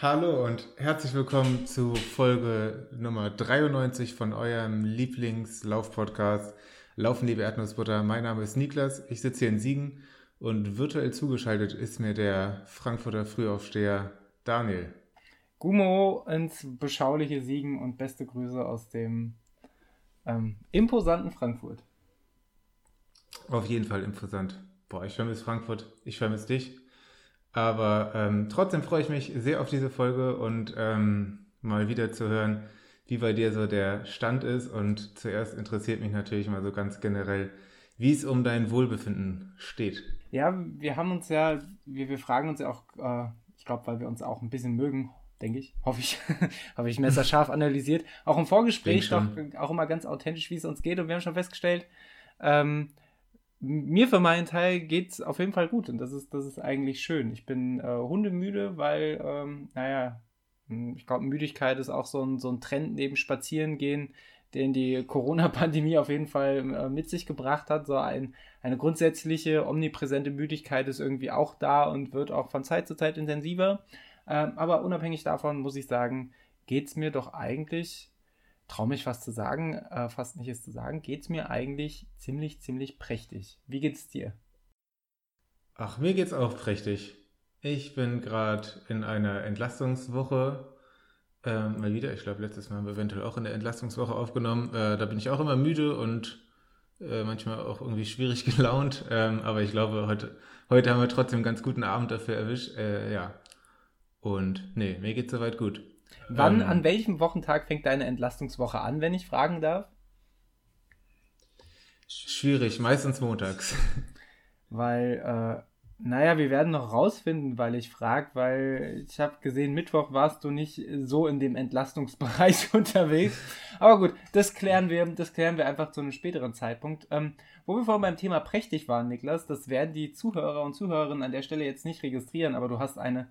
Hallo und herzlich willkommen zu Folge Nummer 93 von eurem Lieblingslauf-Podcast Laufen, liebe Erdnussbutter. Mein Name ist Niklas, ich sitze hier in Siegen und virtuell zugeschaltet ist mir der Frankfurter Frühaufsteher Daniel. Gummo ins beschauliche Siegen und beste Grüße aus dem ähm, imposanten Frankfurt. Auf jeden Fall imposant. Boah, ich vermisse Frankfurt, ich vermisse dich. Aber ähm, trotzdem freue ich mich sehr auf diese Folge und ähm, mal wieder zu hören, wie bei dir so der Stand ist. Und zuerst interessiert mich natürlich mal so ganz generell, wie es um dein Wohlbefinden steht. Ja, wir haben uns ja, wir, wir fragen uns ja auch, äh, ich glaube, weil wir uns auch ein bisschen mögen, denke ich, hoffe ich, habe ich messerscharf analysiert. Auch im Vorgespräch doch auch immer ganz authentisch, wie es uns geht. Und wir haben schon festgestellt, ähm, mir für meinen Teil geht es auf jeden Fall gut und das ist, das ist eigentlich schön. Ich bin äh, hundemüde, weil, ähm, naja, hm, ich glaube, Müdigkeit ist auch so ein, so ein Trend neben Spazierengehen, den die Corona-Pandemie auf jeden Fall äh, mit sich gebracht hat. So ein, eine grundsätzliche, omnipräsente Müdigkeit ist irgendwie auch da und wird auch von Zeit zu Zeit intensiver. Ähm, aber unabhängig davon muss ich sagen, geht es mir doch eigentlich traue mich fast zu sagen, äh, fast nicht es zu sagen, geht es mir eigentlich ziemlich, ziemlich prächtig. Wie geht's dir? Ach, mir geht's auch prächtig. Ich bin gerade in einer Entlastungswoche. Ähm, mal wieder, ich glaube, letztes Mal haben wir eventuell auch in der Entlastungswoche aufgenommen. Äh, da bin ich auch immer müde und äh, manchmal auch irgendwie schwierig gelaunt. Ähm, aber ich glaube, heute, heute haben wir trotzdem einen ganz guten Abend dafür erwischt. Äh, ja. Und nee, mir geht's soweit gut. Wann, ähm, an welchem Wochentag fängt deine Entlastungswoche an, wenn ich fragen darf? Schwierig, meistens montags. Weil, äh, naja, wir werden noch rausfinden, weil ich frage, weil ich habe gesehen, Mittwoch warst du nicht so in dem Entlastungsbereich unterwegs. Aber gut, das klären wir, das klären wir einfach zu einem späteren Zeitpunkt. Ähm, wo wir vorhin beim Thema prächtig waren, Niklas, das werden die Zuhörer und Zuhörerinnen an der Stelle jetzt nicht registrieren, aber du hast eine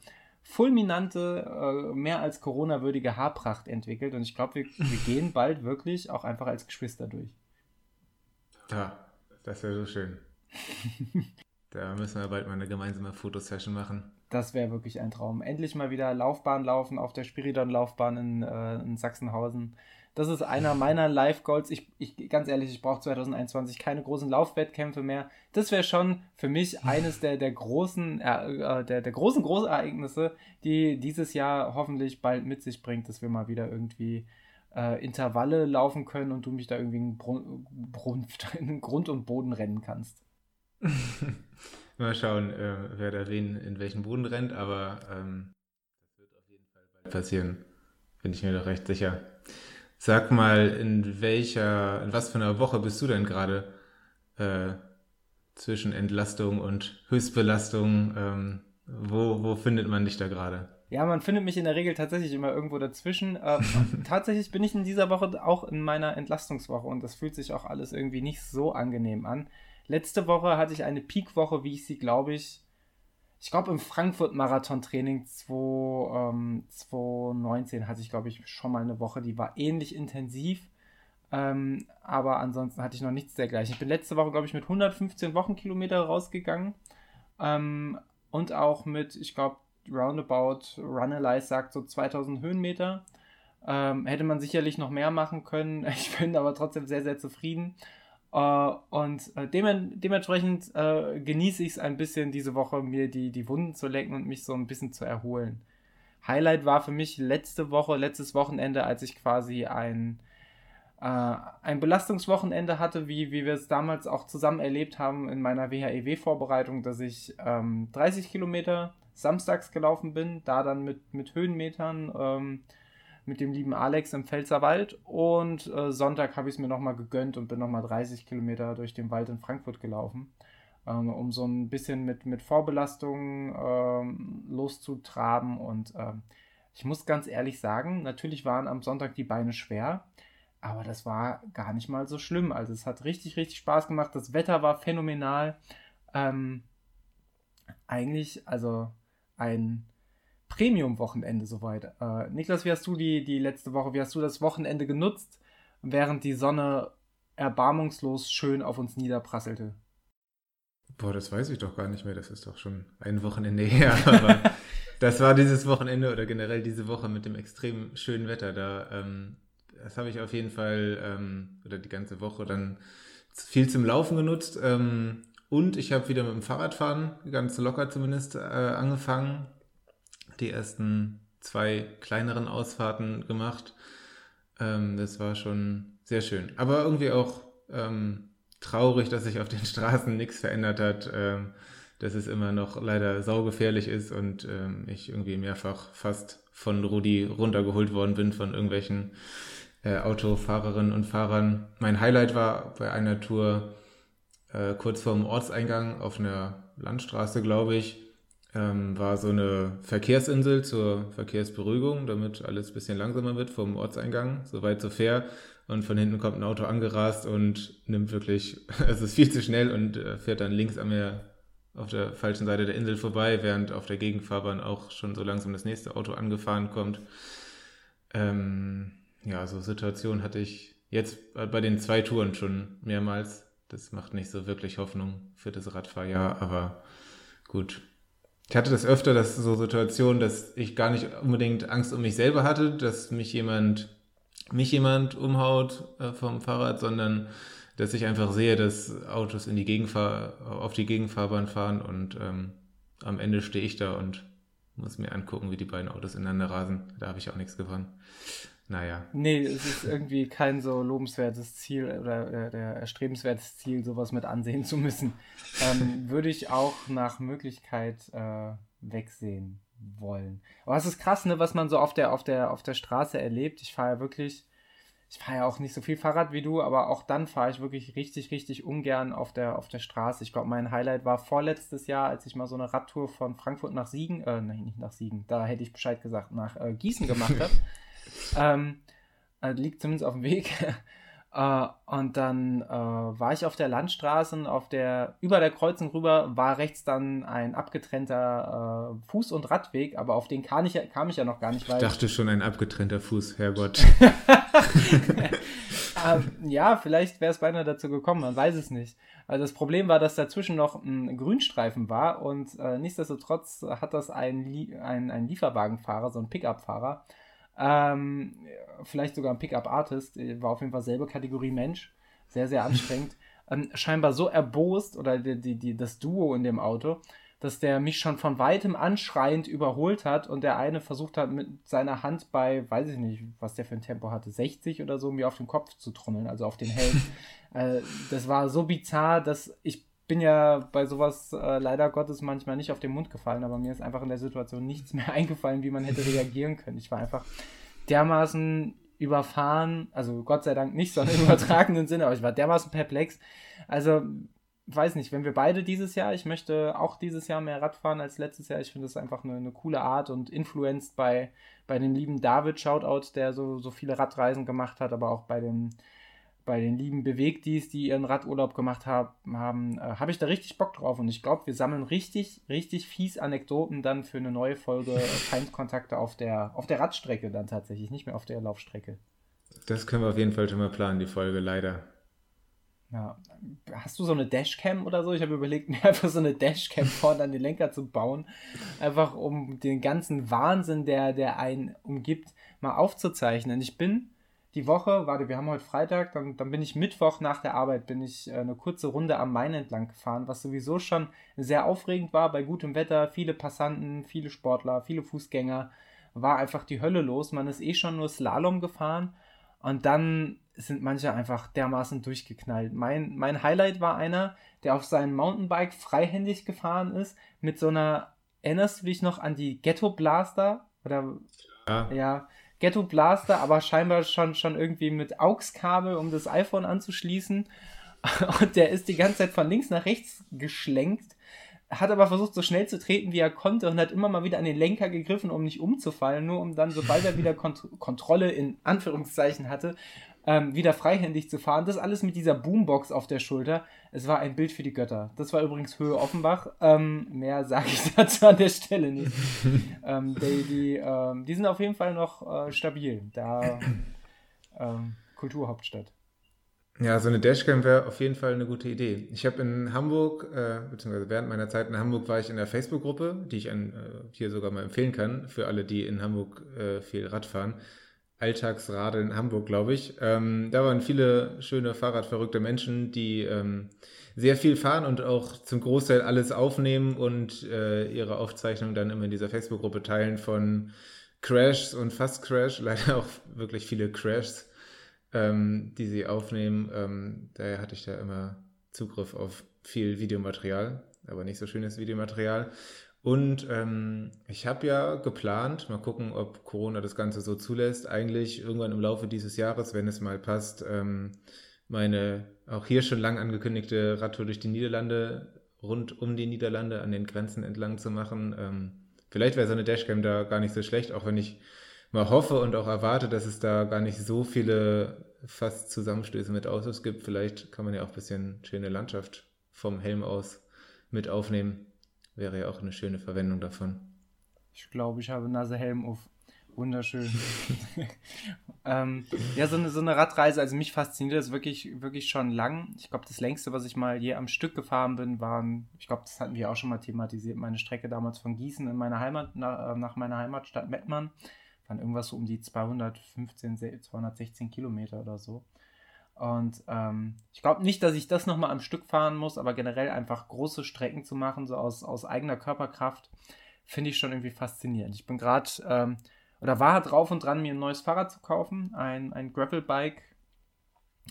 fulminante, äh, mehr als Corona-würdige Haarpracht entwickelt. Und ich glaube, wir, wir gehen bald wirklich auch einfach als Geschwister durch. Ja, das wäre so schön. da müssen wir bald mal eine gemeinsame Fotosession machen. Das wäre wirklich ein Traum. Endlich mal wieder Laufbahn laufen auf der Spiridon-Laufbahn in, äh, in Sachsenhausen. Das ist einer meiner Live-Goals. Ich, ich, ganz ehrlich, ich brauche 2021 keine großen Laufwettkämpfe mehr. Das wäre schon für mich eines der, der großen, äh, der, der großen Großereignisse, die dieses Jahr hoffentlich bald mit sich bringt, dass wir mal wieder irgendwie äh, Intervalle laufen können und du mich da irgendwie in, Brun in Grund und Boden rennen kannst. mal schauen, äh, wer da wen in welchen Boden rennt, aber ähm, das wird auf jeden Fall bald passieren. Bin ich mir doch recht sicher. Sag mal, in welcher, in was für einer Woche bist du denn gerade äh, zwischen Entlastung und Höchstbelastung? Ähm, wo, wo findet man dich da gerade? Ja, man findet mich in der Regel tatsächlich immer irgendwo dazwischen. Äh, tatsächlich bin ich in dieser Woche auch in meiner Entlastungswoche und das fühlt sich auch alles irgendwie nicht so angenehm an. Letzte Woche hatte ich eine Peak-Woche, wie ich sie, glaube ich, ich glaube, im Frankfurt-Marathon-Training 2019 ähm, hatte ich, glaube ich, schon mal eine Woche, die war ähnlich intensiv. Ähm, aber ansonsten hatte ich noch nichts dergleichen. Ich bin letzte Woche, glaube ich, mit 115 Wochenkilometer rausgegangen. Ähm, und auch mit, ich glaube, Roundabout Runalyze sagt so 2000 Höhenmeter. Ähm, hätte man sicherlich noch mehr machen können. Ich bin aber trotzdem sehr, sehr zufrieden. Uh, und dem, dementsprechend uh, genieße ich es ein bisschen diese Woche, mir die, die Wunden zu lecken und mich so ein bisschen zu erholen. Highlight war für mich letzte Woche, letztes Wochenende, als ich quasi ein, ein Belastungswochenende hatte, wie, wie wir es damals auch zusammen erlebt haben in meiner WHEW-Vorbereitung, dass ich ähm, 30 Kilometer samstags gelaufen bin, da dann mit, mit Höhenmetern. Ähm, mit dem lieben Alex im Pfälzerwald und äh, Sonntag habe ich es mir nochmal gegönnt und bin nochmal 30 Kilometer durch den Wald in Frankfurt gelaufen, ähm, um so ein bisschen mit, mit Vorbelastung ähm, loszutraben und ähm, ich muss ganz ehrlich sagen, natürlich waren am Sonntag die Beine schwer, aber das war gar nicht mal so schlimm. Also es hat richtig, richtig Spaß gemacht. Das Wetter war phänomenal. Ähm, eigentlich, also ein Premium-Wochenende soweit. Äh, Niklas, wie hast du die, die letzte Woche, wie hast du das Wochenende genutzt, während die Sonne erbarmungslos schön auf uns niederprasselte? Boah, das weiß ich doch gar nicht mehr. Das ist doch schon ein Wochenende her. Aber das war dieses Wochenende oder generell diese Woche mit dem extrem schönen Wetter da. Ähm, das habe ich auf jeden Fall, ähm, oder die ganze Woche dann viel zum Laufen genutzt. Ähm, und ich habe wieder mit dem Fahrradfahren, ganz locker zumindest, äh, angefangen. Die ersten zwei kleineren Ausfahrten gemacht. Ähm, das war schon sehr schön. Aber irgendwie auch ähm, traurig, dass sich auf den Straßen nichts verändert hat. Ähm, dass es immer noch leider saugefährlich ist und ähm, ich irgendwie mehrfach fast von Rudi runtergeholt worden bin von irgendwelchen äh, Autofahrerinnen und Fahrern. Mein Highlight war bei einer Tour äh, kurz vorm Ortseingang auf einer Landstraße, glaube ich, ähm, war so eine Verkehrsinsel zur Verkehrsberuhigung, damit alles ein bisschen langsamer wird vom Ortseingang, soweit so fair. Und von hinten kommt ein Auto angerast und nimmt wirklich, es ist viel zu schnell und äh, fährt dann links an mir auf der falschen Seite der Insel vorbei, während auf der Gegenfahrbahn auch schon so langsam das nächste Auto angefahren kommt. Ähm, ja, so Situationen hatte ich jetzt bei den zwei Touren schon mehrmals. Das macht nicht so wirklich Hoffnung für das Radfahrjahr, aber gut. Ich hatte das öfter, dass so Situationen, dass ich gar nicht unbedingt Angst um mich selber hatte, dass mich jemand, mich jemand umhaut äh, vom Fahrrad, sondern dass ich einfach sehe, dass Autos in die Gegenfahr auf die Gegenfahrbahn fahren und ähm, am Ende stehe ich da und muss mir angucken, wie die beiden Autos ineinander rasen. Da habe ich auch nichts gewonnen. Naja. Nee, es ist irgendwie kein so lobenswertes Ziel oder äh, erstrebenswertes Ziel, sowas mit ansehen zu müssen. Ähm, würde ich auch nach Möglichkeit äh, wegsehen wollen. Aber es ist krass, ne, was man so auf der, auf der, auf der Straße erlebt. Ich fahre ja wirklich, ich fahre ja auch nicht so viel Fahrrad wie du, aber auch dann fahre ich wirklich richtig, richtig ungern auf der, auf der Straße. Ich glaube, mein Highlight war vorletztes Jahr, als ich mal so eine Radtour von Frankfurt nach Siegen, äh, nein, nicht nach Siegen, da hätte ich Bescheid gesagt, nach äh, Gießen gemacht habe. ähm, also liegt zumindest auf dem Weg. äh, und dann äh, war ich auf der Landstraße, auf der, über der Kreuzung rüber war rechts dann ein abgetrennter äh, Fuß- und Radweg, aber auf den kam ich, kam ich ja noch gar nicht. Weil ich dachte schon ein abgetrennter Fuß, Herrgott. ähm, ja, vielleicht wäre es beinahe dazu gekommen, man weiß es nicht. Also das Problem war, dass dazwischen noch ein Grünstreifen war und äh, nichtsdestotrotz hat das ein, ein, ein Lieferwagenfahrer, so ein Pickup-Fahrer, ähm, vielleicht sogar ein Pickup-Artist, war auf jeden Fall selbe Kategorie Mensch. Sehr, sehr anstrengend. ähm, scheinbar so erbost, oder die, die, die, das Duo in dem Auto, dass der mich schon von weitem anschreiend überholt hat und der eine versucht hat, mit seiner Hand bei, weiß ich nicht, was der für ein Tempo hatte, 60 oder so, mir auf den Kopf zu trommeln, also auf den Helm. äh, das war so bizarr, dass ich bin ja bei sowas äh, leider Gottes manchmal nicht auf den Mund gefallen, aber mir ist einfach in der Situation nichts mehr eingefallen, wie man hätte reagieren können. Ich war einfach dermaßen überfahren, also Gott sei Dank nicht, sondern im übertragenen Sinne, aber ich war dermaßen perplex. Also, weiß nicht, wenn wir beide dieses Jahr, ich möchte auch dieses Jahr mehr Radfahren als letztes Jahr, ich finde das einfach eine, eine, coole Art und influenced bei, bei dem lieben David Shoutout, der so, so viele Radreisen gemacht hat, aber auch bei dem bei den lieben Bewegdies, die ihren Radurlaub gemacht haben, haben äh, habe ich da richtig Bock drauf. Und ich glaube, wir sammeln richtig, richtig fies Anekdoten dann für eine neue Folge Feindkontakte auf der, auf der Radstrecke dann tatsächlich, nicht mehr auf der Laufstrecke. Das können wir auf jeden Fall schon mal planen, die Folge, leider. Ja. Hast du so eine Dashcam oder so? Ich habe überlegt, mir einfach so eine Dashcam vorne an den Lenker zu bauen. Einfach um den ganzen Wahnsinn, der, der einen umgibt, mal aufzuzeichnen. Ich bin die Woche, warte, wir haben heute Freitag, dann, dann bin ich Mittwoch nach der Arbeit, bin ich äh, eine kurze Runde am Main entlang gefahren, was sowieso schon sehr aufregend war bei gutem Wetter, viele Passanten, viele Sportler, viele Fußgänger, war einfach die Hölle los. Man ist eh schon nur Slalom gefahren und dann sind manche einfach dermaßen durchgeknallt. Mein, mein Highlight war einer, der auf seinem Mountainbike freihändig gefahren ist, mit so einer, erinnerst du dich noch an die Ghetto Blaster? Oder, ja. ja Ghetto Blaster, aber scheinbar schon, schon irgendwie mit AUX-Kabel, um das iPhone anzuschließen. Und der ist die ganze Zeit von links nach rechts geschlenkt, hat aber versucht, so schnell zu treten, wie er konnte und hat immer mal wieder an den Lenker gegriffen, um nicht umzufallen, nur um dann, sobald er wieder Kont Kontrolle in Anführungszeichen hatte, ähm, wieder freihändig zu fahren. Das alles mit dieser Boombox auf der Schulter. Es war ein Bild für die Götter. Das war übrigens Höhe Offenbach. Ähm, mehr sage ich dazu an der Stelle nicht. ähm, die, die, ähm, die, sind auf jeden Fall noch äh, stabil. Da ähm, Kulturhauptstadt. Ja, so eine Dashcam wäre auf jeden Fall eine gute Idee. Ich habe in Hamburg, äh, beziehungsweise während meiner Zeit in Hamburg war ich in der Facebook-Gruppe, die ich an, äh, hier sogar mal empfehlen kann, für alle, die in Hamburg äh, viel Rad fahren. Alltagsrade in Hamburg, glaube ich. Ähm, da waren viele schöne Fahrradverrückte Menschen, die ähm, sehr viel fahren und auch zum Großteil alles aufnehmen und äh, ihre Aufzeichnung dann immer in dieser Facebook-Gruppe teilen von Crashs und fast Crash, leider auch wirklich viele Crashs ähm, die sie aufnehmen. Ähm, daher hatte ich da immer Zugriff auf viel Videomaterial, aber nicht so schönes Videomaterial. Und ähm, ich habe ja geplant, mal gucken, ob Corona das Ganze so zulässt, eigentlich irgendwann im Laufe dieses Jahres, wenn es mal passt, ähm, meine auch hier schon lang angekündigte Radtour durch die Niederlande, rund um die Niederlande an den Grenzen entlang zu machen. Ähm, vielleicht wäre so eine Dashcam da gar nicht so schlecht, auch wenn ich mal hoffe und auch erwarte, dass es da gar nicht so viele fast Zusammenstöße mit Autos gibt. Vielleicht kann man ja auch ein bisschen schöne Landschaft vom Helm aus mit aufnehmen. Wäre ja auch eine schöne Verwendung davon. Ich glaube, ich habe Nasehelm auf. Wunderschön. ähm, ja, so eine, so eine Radreise, also mich fasziniert das wirklich, wirklich schon lang. Ich glaube, das längste, was ich mal je am Stück gefahren bin, waren, ich glaube, das hatten wir auch schon mal thematisiert, meine Strecke damals von Gießen in meine Heimat, nach, nach meiner Heimatstadt Mettmann waren irgendwas so um die 215, 216 Kilometer oder so. Und ähm, ich glaube nicht, dass ich das nochmal am Stück fahren muss, aber generell einfach große Strecken zu machen, so aus, aus eigener Körperkraft, finde ich schon irgendwie faszinierend. Ich bin gerade, ähm, oder war drauf und dran, mir ein neues Fahrrad zu kaufen, ein, ein Gravel-Bike,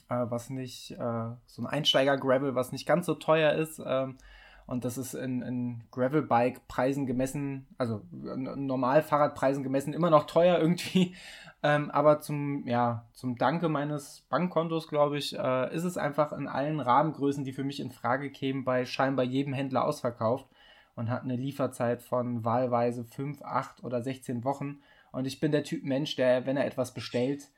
äh, was nicht, äh, so ein Einsteiger-Gravel, was nicht ganz so teuer ist. Ähm, und das ist in, in Gravelbike-Preisen gemessen, also Normal-Fahrradpreisen gemessen, immer noch teuer irgendwie. Ähm, aber zum, ja, zum Danke meines Bankkontos, glaube ich, äh, ist es einfach in allen Rahmengrößen, die für mich in Frage kämen, bei scheinbar jedem Händler ausverkauft und hat eine Lieferzeit von wahlweise 5, 8 oder 16 Wochen. Und ich bin der Typ Mensch, der, wenn er etwas bestellt,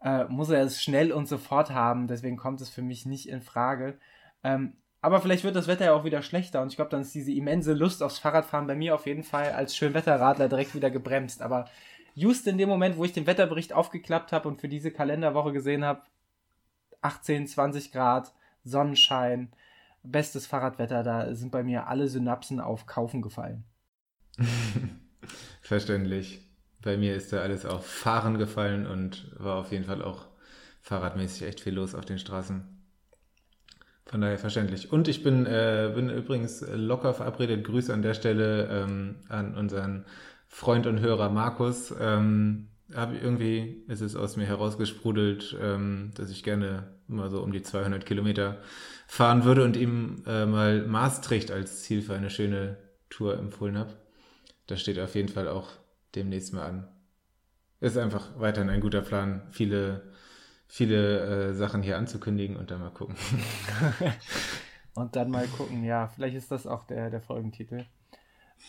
äh, muss er es schnell und sofort haben. Deswegen kommt es für mich nicht in Frage. Ähm, aber vielleicht wird das Wetter ja auch wieder schlechter und ich glaube, dann ist diese immense Lust aufs Fahrradfahren bei mir auf jeden Fall als Schönwetterradler direkt wieder gebremst. Aber just in dem Moment, wo ich den Wetterbericht aufgeklappt habe und für diese Kalenderwoche gesehen habe, 18, 20 Grad, Sonnenschein, bestes Fahrradwetter, da sind bei mir alle Synapsen auf Kaufen gefallen. Verständlich. Bei mir ist da alles auf Fahren gefallen und war auf jeden Fall auch fahrradmäßig echt viel los auf den Straßen. Von daher verständlich. Und ich bin, äh, bin übrigens locker verabredet. Grüße an der Stelle ähm, an unseren Freund und Hörer Markus. Ähm, hab, irgendwie ist es aus mir herausgesprudelt, ähm, dass ich gerne immer so um die 200 Kilometer fahren würde und ihm äh, mal Maastricht als Ziel für eine schöne Tour empfohlen habe. Das steht auf jeden Fall auch demnächst mal an. Ist einfach weiterhin ein guter Plan. Viele viele äh, Sachen hier anzukündigen und dann mal gucken. und dann mal gucken, ja, vielleicht ist das auch der, der Folgentitel.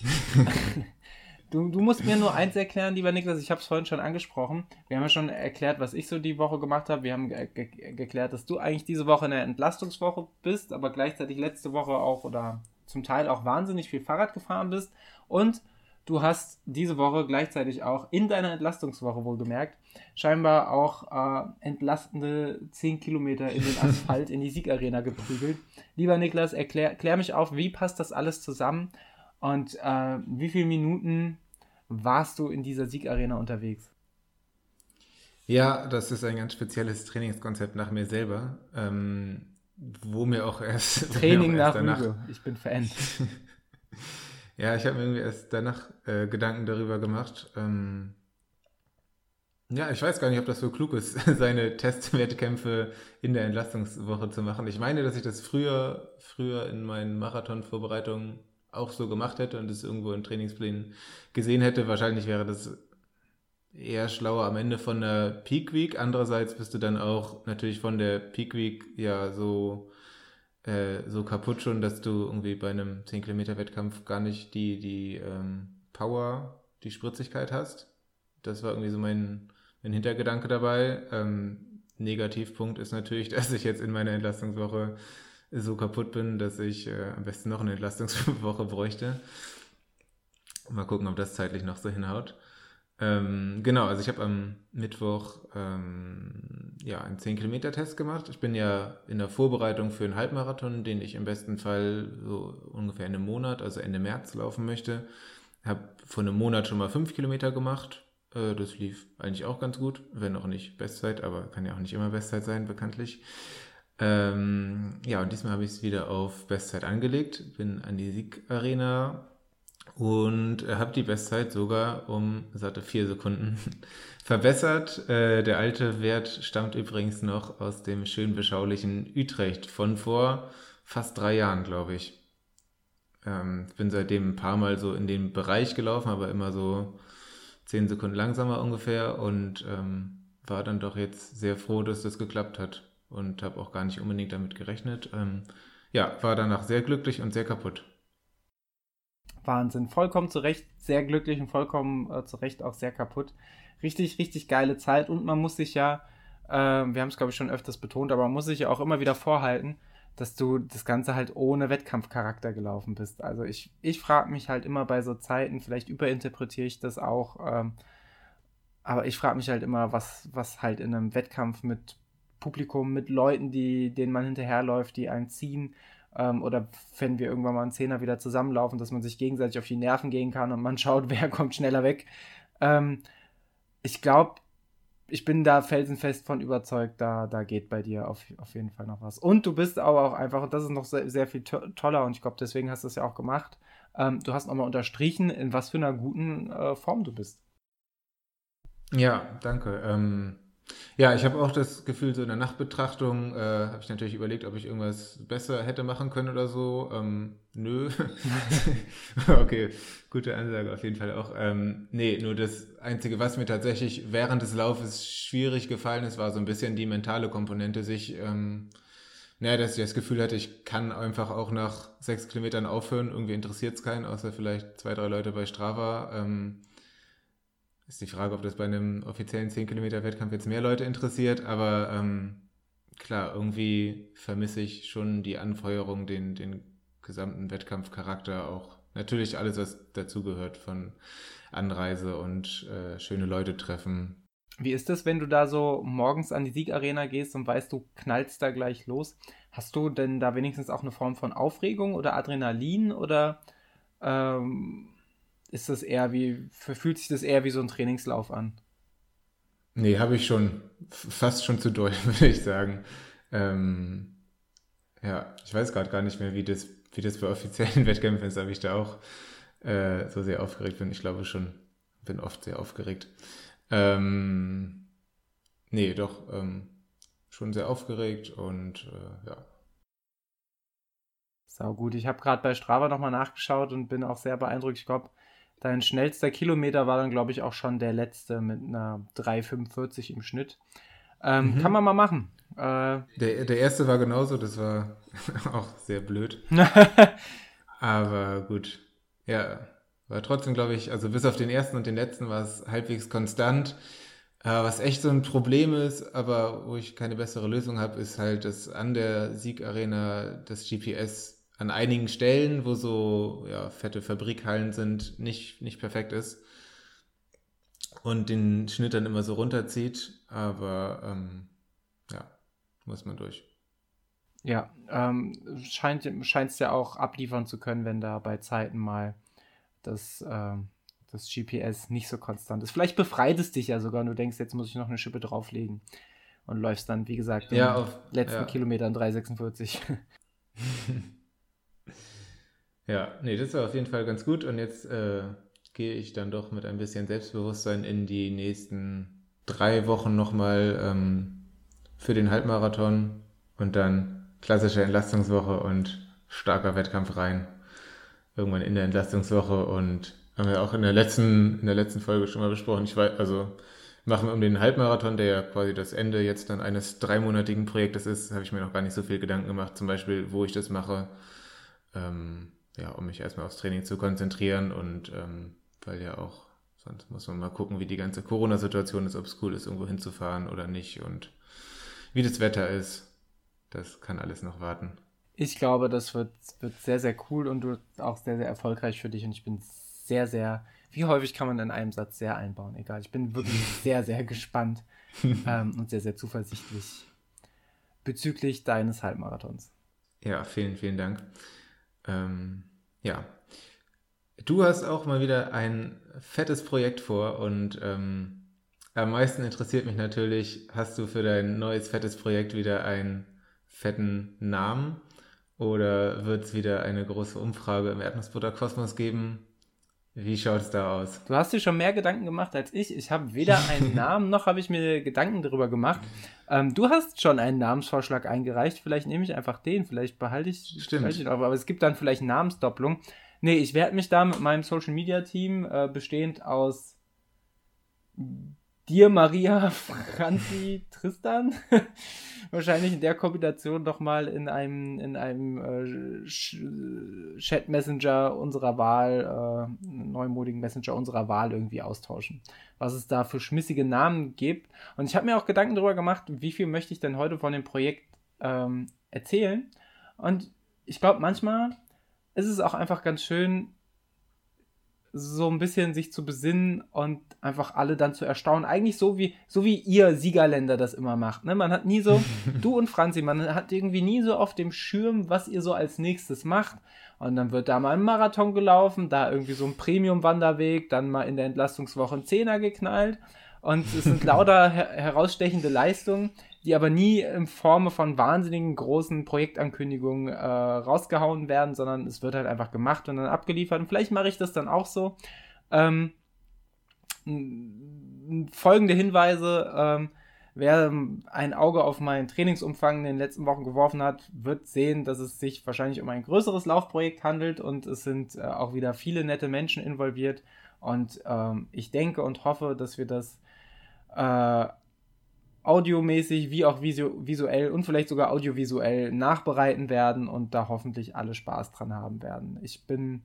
du, du musst mir nur eins erklären, lieber Niklas, ich habe es vorhin schon angesprochen. Wir haben ja schon erklärt, was ich so die Woche gemacht habe. Wir haben ge ge geklärt, dass du eigentlich diese Woche in der Entlastungswoche bist, aber gleichzeitig letzte Woche auch oder zum Teil auch wahnsinnig viel Fahrrad gefahren bist. Und du hast diese Woche gleichzeitig auch in deiner Entlastungswoche wohlgemerkt scheinbar auch äh, entlastende 10 Kilometer in den Asphalt in die Siegarena geprügelt. Lieber Niklas, erklär, klär mich auf, wie passt das alles zusammen und äh, wie viele Minuten warst du in dieser Siegarena unterwegs? Ja, das ist ein ganz spezielles Trainingskonzept nach mir selber, ähm, wo mir auch erst Training auch erst nach danach, Rüge. Ich bin Fan. ja, ich habe mir irgendwie erst danach äh, Gedanken darüber gemacht. Ähm, ja, ich weiß gar nicht, ob das so klug ist, seine Testwettkämpfe in der Entlastungswoche zu machen. Ich meine, dass ich das früher, früher in meinen Marathonvorbereitungen auch so gemacht hätte und es irgendwo in Trainingsplänen gesehen hätte. Wahrscheinlich wäre das eher schlauer am Ende von der Peak Week. Andererseits bist du dann auch natürlich von der Peak Week ja so, äh, so kaputt schon, dass du irgendwie bei einem 10 Kilometer Wettkampf gar nicht die, die ähm, Power, die Spritzigkeit hast. Das war irgendwie so mein, ein Hintergedanke dabei. Ähm, Negativpunkt ist natürlich, dass ich jetzt in meiner Entlastungswoche so kaputt bin, dass ich äh, am besten noch eine Entlastungswoche bräuchte. Mal gucken, ob das zeitlich noch so hinhaut. Ähm, genau, also ich habe am Mittwoch ähm, ja, einen 10-Kilometer-Test gemacht. Ich bin ja in der Vorbereitung für einen Halbmarathon, den ich im besten Fall so ungefähr in Monat, also Ende März, laufen möchte. Habe vor einem Monat schon mal 5 Kilometer gemacht. Äh, das lief eigentlich auch ganz gut, wenn auch nicht Bestzeit, aber kann ja auch nicht immer Bestzeit sein, bekanntlich. Ähm, ja, und diesmal habe ich es wieder auf Bestzeit angelegt, bin an die Siegarena und habe die Bestzeit sogar um satte vier Sekunden verbessert. Äh, der alte Wert stammt übrigens noch aus dem schön beschaulichen Utrecht von vor fast drei Jahren, glaube ich. Ähm, bin seitdem ein paar Mal so in den Bereich gelaufen, aber immer so zehn Sekunden langsamer ungefähr und ähm, war dann doch jetzt sehr froh, dass das geklappt hat und habe auch gar nicht unbedingt damit gerechnet. Ähm, ja, war danach sehr glücklich und sehr kaputt. Wahnsinn. Vollkommen zurecht, sehr glücklich und vollkommen äh, zurecht auch sehr kaputt. Richtig, richtig geile Zeit und man muss sich ja, äh, wir haben es glaube ich schon öfters betont, aber man muss sich ja auch immer wieder vorhalten, dass du das Ganze halt ohne Wettkampfcharakter gelaufen bist. Also ich, ich frage mich halt immer bei so Zeiten, vielleicht überinterpretiere ich das auch, ähm, aber ich frage mich halt immer, was, was halt in einem Wettkampf mit Publikum, mit Leuten, die, denen man hinterherläuft, die einen ziehen, ähm, oder wenn wir irgendwann mal einen Zehner wieder zusammenlaufen, dass man sich gegenseitig auf die Nerven gehen kann und man schaut, wer kommt schneller weg. Ähm, ich glaube, ich bin da felsenfest von überzeugt, da, da geht bei dir auf, auf jeden Fall noch was. Und du bist aber auch einfach, und das ist noch sehr, sehr viel to toller, und ich glaube, deswegen hast du es ja auch gemacht, ähm, du hast nochmal unterstrichen, in was für einer guten äh, Form du bist. Ja, danke. Ähm, ja, ich habe auch das Gefühl, so in der Nachtbetrachtung äh, habe ich natürlich überlegt, ob ich irgendwas besser hätte machen können oder so. Ähm, nö. okay, gute Ansage auf jeden Fall auch. Ähm, nee, nur das Einzige, was mir tatsächlich während des Laufes schwierig gefallen ist, war so ein bisschen die mentale Komponente, sich, ähm, naja, dass ich das Gefühl hatte, ich kann einfach auch nach sechs Kilometern aufhören. Irgendwie interessiert es keinen, außer vielleicht zwei, drei Leute bei Strava. Ähm, ist die Frage, ob das bei einem offiziellen 10-Kilometer-Wettkampf jetzt mehr Leute interessiert, aber ähm, klar, irgendwie vermisse ich schon die Anfeuerung, den, den gesamten Wettkampfcharakter, auch natürlich alles, was dazugehört von Anreise und äh, schöne Leute treffen. Wie ist es, wenn du da so morgens an die Siegarena gehst und weißt, du knallst da gleich los? Hast du denn da wenigstens auch eine Form von Aufregung oder Adrenalin oder ähm, ist das eher wie, fühlt sich das eher wie so ein Trainingslauf an? Nee, habe ich schon fast schon zu doll, würde ich sagen. Ähm, ja, ich weiß gerade gar nicht mehr, wie das, wie das bei offiziellen Wettkämpfen ist, ob ich da auch äh, so sehr aufgeregt bin. Ich glaube schon, bin oft sehr aufgeregt. Ähm, nee, doch, ähm, schon sehr aufgeregt und äh, ja. Sau gut. Ich habe gerade bei Strava nochmal nachgeschaut und bin auch sehr beeindruckt. Ich glaube, Dein schnellster Kilometer war dann, glaube ich, auch schon der letzte mit einer 3,45 im Schnitt. Ähm, mhm. Kann man mal machen. Äh, der, der erste war genauso, das war auch sehr blöd. Aber gut. Ja, war trotzdem, glaube ich, also bis auf den ersten und den letzten war es halbwegs konstant. Äh, was echt so ein Problem ist, aber wo ich keine bessere Lösung habe, ist halt, dass an der Siegarena das GPS an einigen Stellen, wo so ja, fette Fabrikhallen sind, nicht, nicht perfekt ist. Und den Schnitt dann immer so runterzieht, aber ähm, ja, muss man durch. Ja, ähm, scheint es ja auch abliefern zu können, wenn da bei Zeiten mal das, äh, das GPS nicht so konstant ist. Vielleicht befreit es dich ja sogar und du denkst, jetzt muss ich noch eine Schippe drauflegen und läufst dann, wie gesagt, den ja, auf, letzten ja. Kilometern 3,46. Ja, nee, das war auf jeden Fall ganz gut. Und jetzt äh, gehe ich dann doch mit ein bisschen Selbstbewusstsein in die nächsten drei Wochen nochmal ähm, für den Halbmarathon und dann klassische Entlastungswoche und starker Wettkampf rein. Irgendwann in der Entlastungswoche und haben wir auch in der letzten, in der letzten Folge schon mal besprochen. Ich weiß, also machen wir um den Halbmarathon, der ja quasi das Ende jetzt dann eines dreimonatigen Projektes ist, habe ich mir noch gar nicht so viel Gedanken gemacht, zum Beispiel, wo ich das mache. Ähm, ja, um mich erstmal aufs Training zu konzentrieren und ähm, weil ja auch, sonst muss man mal gucken, wie die ganze Corona-Situation ist, ob es cool ist, irgendwo hinzufahren oder nicht und wie das Wetter ist. Das kann alles noch warten. Ich glaube, das wird, wird sehr, sehr cool und auch sehr, sehr erfolgreich für dich und ich bin sehr, sehr, Wie häufig kann man in einem Satz sehr einbauen? Egal, ich bin wirklich sehr, sehr gespannt ähm, und sehr, sehr zuversichtlich bezüglich deines Halbmarathons. Ja, vielen, vielen Dank. Ähm, ja. Du hast auch mal wieder ein fettes Projekt vor und ähm, am meisten interessiert mich natürlich, hast du für dein neues fettes Projekt wieder einen fetten Namen oder wird es wieder eine große Umfrage im Erdnussbutterkosmos geben? Wie schaut es da aus? Du hast dir schon mehr Gedanken gemacht als ich. Ich habe weder einen Namen noch habe ich mir Gedanken darüber gemacht. Ähm, du hast schon einen Namensvorschlag eingereicht. Vielleicht nehme ich einfach den. Vielleicht behalte ich, Stimmt. ihn aber es gibt dann vielleicht Namensdopplung. Nee, ich werde mich da mit meinem Social Media Team, äh, bestehend aus dir, Maria, Franzi, Tristan, wahrscheinlich in der Kombination doch mal in einem, in einem äh, Chat-Messenger unserer Wahl, äh, neumodigen Messenger unserer Wahl irgendwie austauschen. Was es da für schmissige Namen gibt. Und ich habe mir auch Gedanken darüber gemacht, wie viel möchte ich denn heute von dem Projekt ähm, erzählen. Und ich glaube, manchmal ist es auch einfach ganz schön, so ein bisschen sich zu besinnen und einfach alle dann zu erstaunen. Eigentlich so wie, so wie ihr Siegerländer das immer macht. Ne? Man hat nie so, du und Franzi, man hat irgendwie nie so auf dem Schirm, was ihr so als nächstes macht. Und dann wird da mal ein Marathon gelaufen, da irgendwie so ein Premium-Wanderweg, dann mal in der Entlastungswoche ein Zehner geknallt. Und es sind lauter her herausstechende Leistungen, die aber nie in Form von wahnsinnigen großen Projektankündigungen äh, rausgehauen werden, sondern es wird halt einfach gemacht und dann abgeliefert. Und vielleicht mache ich das dann auch so. Ähm, folgende Hinweise. Ähm, wer ein Auge auf meinen Trainingsumfang in den letzten Wochen geworfen hat, wird sehen, dass es sich wahrscheinlich um ein größeres Laufprojekt handelt und es sind äh, auch wieder viele nette Menschen involviert. Und ähm, ich denke und hoffe, dass wir das äh, audiomäßig wie auch visu visuell und vielleicht sogar audiovisuell nachbereiten werden und da hoffentlich alle Spaß dran haben werden. Ich bin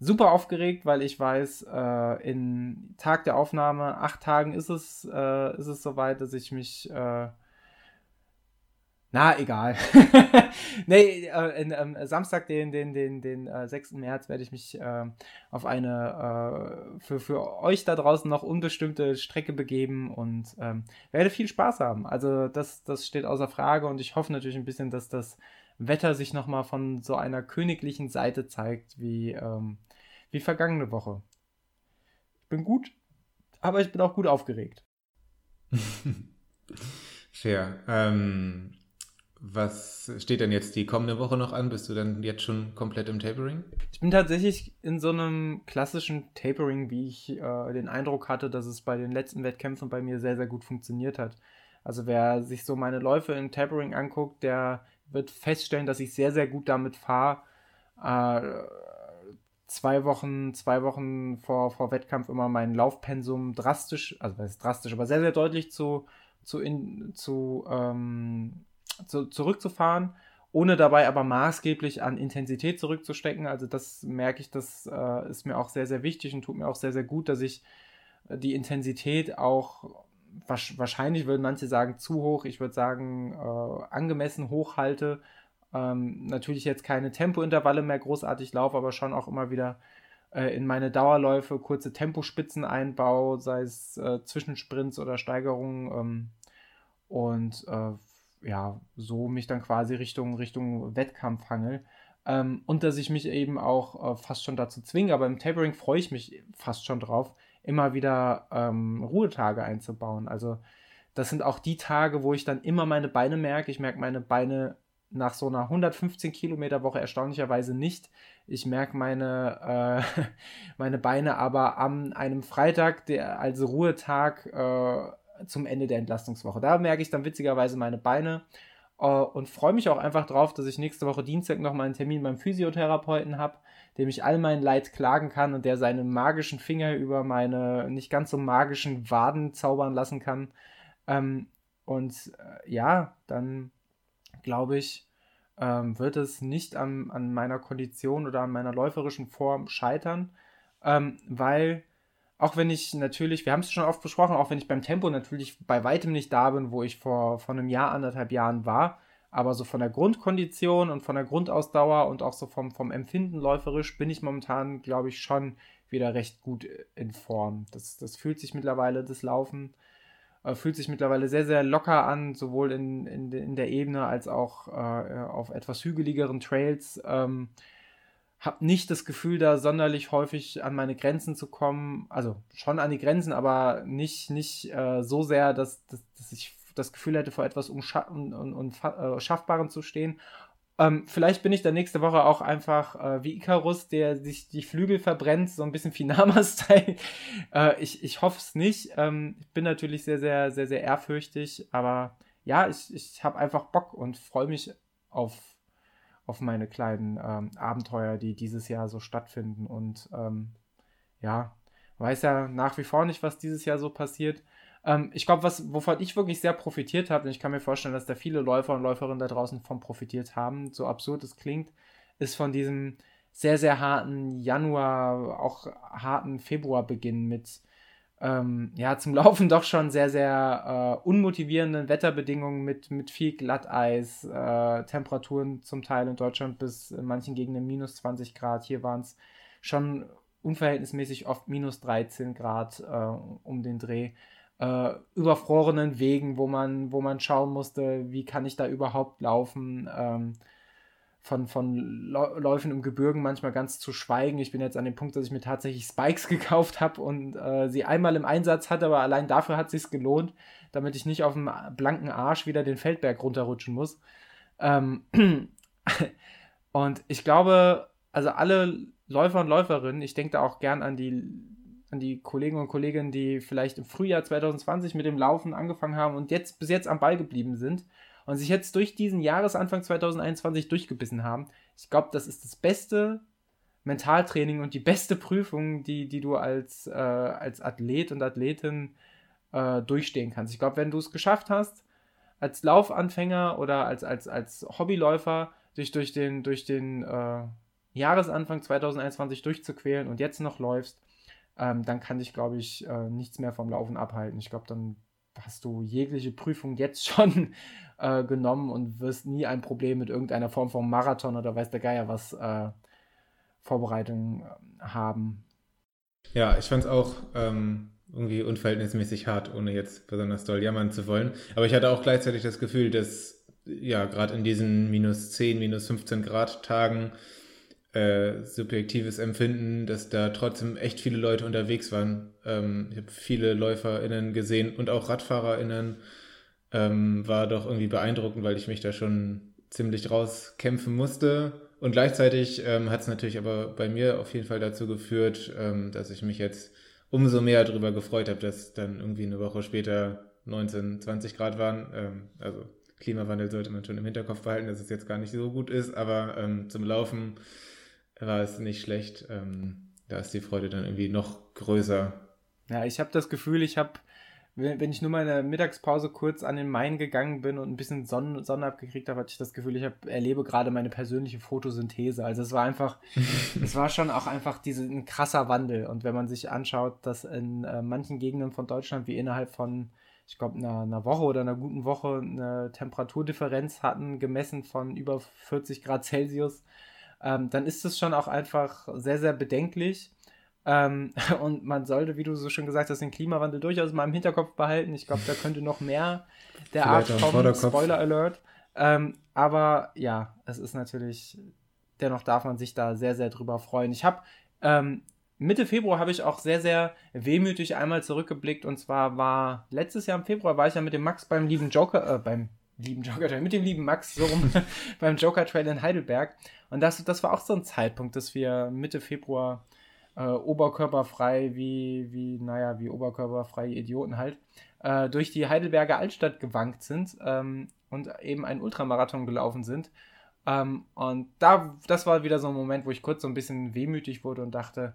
super aufgeregt, weil ich weiß, äh, in Tag der Aufnahme, acht Tagen ist es, äh, ist es soweit, dass ich mich äh, na, egal. nee, äh, in, ähm, Samstag, den, den, den, den äh, 6. März, werde ich mich äh, auf eine äh, für, für euch da draußen noch unbestimmte Strecke begeben und ähm, werde viel Spaß haben. Also das, das steht außer Frage und ich hoffe natürlich ein bisschen, dass das Wetter sich nochmal von so einer königlichen Seite zeigt wie, ähm, wie vergangene Woche. Ich bin gut, aber ich bin auch gut aufgeregt. Fair. Ähm, was steht denn jetzt die kommende Woche noch an? Bist du dann jetzt schon komplett im Tapering? Ich bin tatsächlich in so einem klassischen Tapering, wie ich äh, den Eindruck hatte, dass es bei den letzten Wettkämpfen bei mir sehr, sehr gut funktioniert hat. Also wer sich so meine Läufe im Tapering anguckt, der wird feststellen, dass ich sehr, sehr gut damit fahre, äh, zwei Wochen, zwei Wochen vor, vor Wettkampf immer mein Laufpensum drastisch, also was ist drastisch, aber sehr, sehr deutlich zu, zu, in, zu ähm, zu, zurückzufahren, ohne dabei aber maßgeblich an Intensität zurückzustecken. Also das merke ich, das äh, ist mir auch sehr, sehr wichtig und tut mir auch sehr, sehr gut, dass ich äh, die Intensität auch wahrscheinlich würden manche sagen zu hoch, ich würde sagen äh, angemessen hoch halte. Ähm, natürlich jetzt keine Tempointervalle mehr großartig laufe, aber schon auch immer wieder äh, in meine Dauerläufe kurze Tempospitzen einbaue, sei es äh, Zwischensprints oder Steigerungen. Ähm, und äh, ja, so mich dann quasi Richtung, Richtung Wettkampf hangel. Ähm, und dass ich mich eben auch äh, fast schon dazu zwinge, aber im Tapering freue ich mich fast schon drauf, immer wieder ähm, Ruhetage einzubauen. Also das sind auch die Tage, wo ich dann immer meine Beine merke. Ich merke meine Beine nach so einer 115 Kilometer Woche erstaunlicherweise nicht. Ich merke meine, äh, meine Beine aber an einem Freitag, der als Ruhetag äh, zum Ende der Entlastungswoche. Da merke ich dann witzigerweise meine Beine äh, und freue mich auch einfach drauf, dass ich nächste Woche Dienstag nochmal einen Termin beim Physiotherapeuten habe, dem ich all mein Leid klagen kann und der seine magischen Finger über meine nicht ganz so magischen Waden zaubern lassen kann. Ähm, und äh, ja, dann glaube ich, ähm, wird es nicht an, an meiner Kondition oder an meiner läuferischen Form scheitern, ähm, weil auch wenn ich natürlich, wir haben es schon oft besprochen, auch wenn ich beim Tempo natürlich bei weitem nicht da bin, wo ich vor, vor einem Jahr, anderthalb Jahren war, aber so von der Grundkondition und von der Grundausdauer und auch so vom, vom Empfinden läuferisch bin ich momentan, glaube ich, schon wieder recht gut in Form. Das, das fühlt sich mittlerweile, das Laufen, äh, fühlt sich mittlerweile sehr, sehr locker an, sowohl in, in, in der Ebene als auch äh, auf etwas hügeligeren Trails. Ähm, habe nicht das Gefühl, da sonderlich häufig an meine Grenzen zu kommen. Also schon an die Grenzen, aber nicht, nicht äh, so sehr, dass, dass, dass, ich das Gefühl hätte, vor etwas Unschaffbarem äh, zu stehen. Ähm, vielleicht bin ich dann nächste Woche auch einfach äh, wie Icarus, der sich die Flügel verbrennt, so ein bisschen Finama-Style. äh, ich ich hoffe es nicht. Ähm, ich bin natürlich sehr, sehr, sehr, sehr ehrfürchtig, aber ja, ich, ich habe einfach Bock und freue mich auf, auf meine kleinen ähm, Abenteuer, die dieses Jahr so stattfinden. Und ähm, ja, weiß ja nach wie vor nicht, was dieses Jahr so passiert. Ähm, ich glaube, wovon ich wirklich sehr profitiert habe, und ich kann mir vorstellen, dass da viele Läufer und Läuferinnen da draußen von profitiert haben, so absurd es klingt, ist von diesem sehr, sehr harten Januar, auch harten Februarbeginn mit ähm, ja, zum Laufen doch schon sehr, sehr äh, unmotivierenden Wetterbedingungen mit, mit viel Glatteis, äh, Temperaturen zum Teil in Deutschland bis in manchen Gegenden minus 20 Grad. Hier waren es schon unverhältnismäßig oft minus 13 Grad äh, um den Dreh äh, überfrorenen Wegen, wo man, wo man schauen musste, wie kann ich da überhaupt laufen. Ähm, von, von Läufen im Gebirgen manchmal ganz zu schweigen. Ich bin jetzt an dem Punkt, dass ich mir tatsächlich Spikes gekauft habe und äh, sie einmal im Einsatz hatte, aber allein dafür hat es gelohnt, damit ich nicht auf dem blanken Arsch wieder den Feldberg runterrutschen muss. Ähm und ich glaube, also alle Läufer und Läuferinnen, ich denke da auch gern an die an die Kollegen und Kolleginnen, die vielleicht im Frühjahr 2020 mit dem Laufen angefangen haben und jetzt bis jetzt am Ball geblieben sind und sich jetzt durch diesen Jahresanfang 2021 durchgebissen haben. Ich glaube, das ist das beste Mentaltraining und die beste Prüfung, die, die du als, äh, als Athlet und Athletin äh, durchstehen kannst. Ich glaube, wenn du es geschafft hast, als Laufanfänger oder als, als, als Hobbyläufer dich durch den, durch den äh, Jahresanfang 2021 durchzuquälen und jetzt noch läufst, ähm, dann kann dich, glaube ich, äh, nichts mehr vom Laufen abhalten. Ich glaube, dann hast du jegliche Prüfung jetzt schon äh, genommen und wirst nie ein Problem mit irgendeiner Form von Marathon oder weiß der Geier was äh, Vorbereitung äh, haben. Ja, ich fand es auch ähm, irgendwie unverhältnismäßig hart, ohne jetzt besonders doll jammern zu wollen. Aber ich hatte auch gleichzeitig das Gefühl, dass ja gerade in diesen minus 10, minus 15 Grad Tagen äh, subjektives Empfinden, dass da trotzdem echt viele Leute unterwegs waren. Ähm, ich habe viele LäuferInnen gesehen und auch RadfahrerInnen. Ähm, war doch irgendwie beeindruckend, weil ich mich da schon ziemlich rauskämpfen musste. Und gleichzeitig ähm, hat es natürlich aber bei mir auf jeden Fall dazu geführt, ähm, dass ich mich jetzt umso mehr darüber gefreut habe, dass dann irgendwie eine Woche später 19, 20 Grad waren. Ähm, also Klimawandel sollte man schon im Hinterkopf behalten, dass es jetzt gar nicht so gut ist, aber ähm, zum Laufen war es nicht schlecht. Ähm, da ist die Freude dann irgendwie noch größer. Ja, ich habe das Gefühl, ich habe, wenn ich nur mal in der Mittagspause kurz an den Main gegangen bin und ein bisschen Sonne, Sonne abgekriegt habe, hatte ich das Gefühl, ich hab, erlebe gerade meine persönliche Photosynthese. Also es war einfach, es war schon auch einfach diese, ein krasser Wandel. Und wenn man sich anschaut, dass in äh, manchen Gegenden von Deutschland wir innerhalb von ich glaube, einer, einer, Woche oder einer guten Woche eine Temperaturdifferenz hatten, gemessen von über 40 Grad Celsius ähm, dann ist es schon auch einfach sehr, sehr bedenklich. Ähm, und man sollte, wie du so schon gesagt hast, den Klimawandel durchaus mal im Hinterkopf behalten. Ich glaube, da könnte noch mehr der Art kommen. Spoiler Alert. Ähm, aber ja, es ist natürlich, dennoch darf man sich da sehr, sehr drüber freuen. Ich habe ähm, Mitte Februar habe ich auch sehr, sehr wehmütig einmal zurückgeblickt. Und zwar war letztes Jahr im Februar war ich ja mit dem Max beim lieben Joker, äh, beim lieben Joker Trail, mit dem lieben Max so rum beim Joker Trail in Heidelberg. Und das, das war auch so ein Zeitpunkt, dass wir Mitte Februar äh, oberkörperfrei, wie, wie, naja, wie oberkörperfreie Idioten halt, äh, durch die Heidelberger Altstadt gewankt sind ähm, und eben einen Ultramarathon gelaufen sind. Ähm, und da, das war wieder so ein Moment, wo ich kurz so ein bisschen wehmütig wurde und dachte,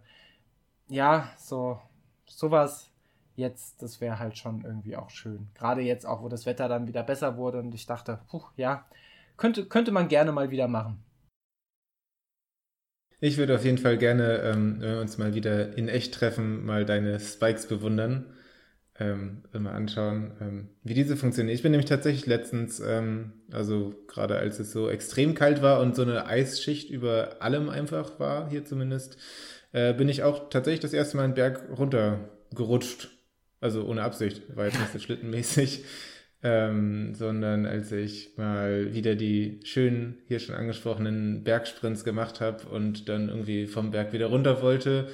ja, so, sowas jetzt, das wäre halt schon irgendwie auch schön. Gerade jetzt auch, wo das Wetter dann wieder besser wurde und ich dachte, puh, ja, könnte, könnte man gerne mal wieder machen. Ich würde auf jeden Fall gerne, ähm, wenn wir uns mal wieder in echt treffen, mal deine Spikes bewundern. Ähm, mal anschauen, ähm, wie diese funktionieren. Ich bin nämlich tatsächlich letztens, ähm, also gerade als es so extrem kalt war und so eine Eisschicht über allem einfach war, hier zumindest, äh, bin ich auch tatsächlich das erste Mal einen Berg runtergerutscht. Also ohne Absicht, war jetzt nicht so schlittenmäßig, ähm, sondern als ich mal wieder die schönen, hier schon angesprochenen Bergsprints gemacht habe und dann irgendwie vom Berg wieder runter wollte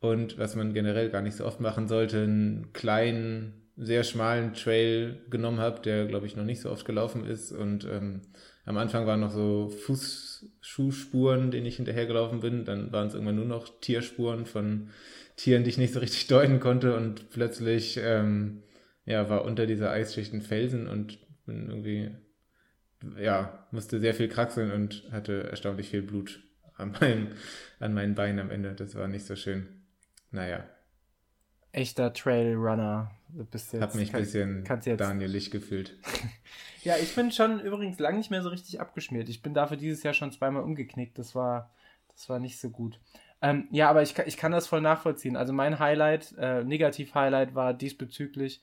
und was man generell gar nicht so oft machen sollte, einen kleinen, sehr schmalen Trail genommen habe, der glaube ich noch nicht so oft gelaufen ist und ähm, am Anfang waren noch so Fußschuhspuren, denen ich hinterhergelaufen bin. Dann waren es irgendwann nur noch Tierspuren von Tieren, die ich nicht so richtig deuten konnte. Und plötzlich ähm, ja, war unter dieser Eisschicht ein Felsen und bin irgendwie, ja, musste sehr viel kraxeln und hatte erstaunlich viel Blut an, meinem, an meinen Beinen am Ende. Das war nicht so schön. Naja. Echter Trailrunner. Du bist jetzt, Hab mich ein bisschen Danielig gefühlt. Ja, ich bin schon übrigens lang nicht mehr so richtig abgeschmiert. Ich bin dafür dieses Jahr schon zweimal umgeknickt. Das war, das war nicht so gut. Ähm, ja, aber ich, ich kann das voll nachvollziehen. Also mein Highlight, äh, Negativ-Highlight war diesbezüglich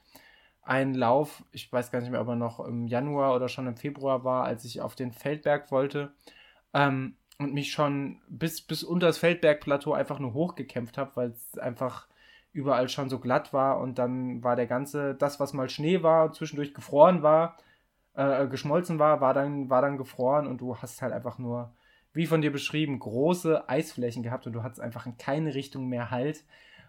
ein Lauf, ich weiß gar nicht mehr, ob er noch im Januar oder schon im Februar war, als ich auf den Feldberg wollte ähm, und mich schon bis, bis unter das Feldbergplateau einfach nur hochgekämpft habe, weil es einfach überall schon so glatt war und dann war der ganze, das, was mal Schnee war, zwischendurch gefroren war, äh, geschmolzen war, war dann, war dann gefroren und du hast halt einfach nur, wie von dir beschrieben, große Eisflächen gehabt und du hattest einfach in keine Richtung mehr Halt.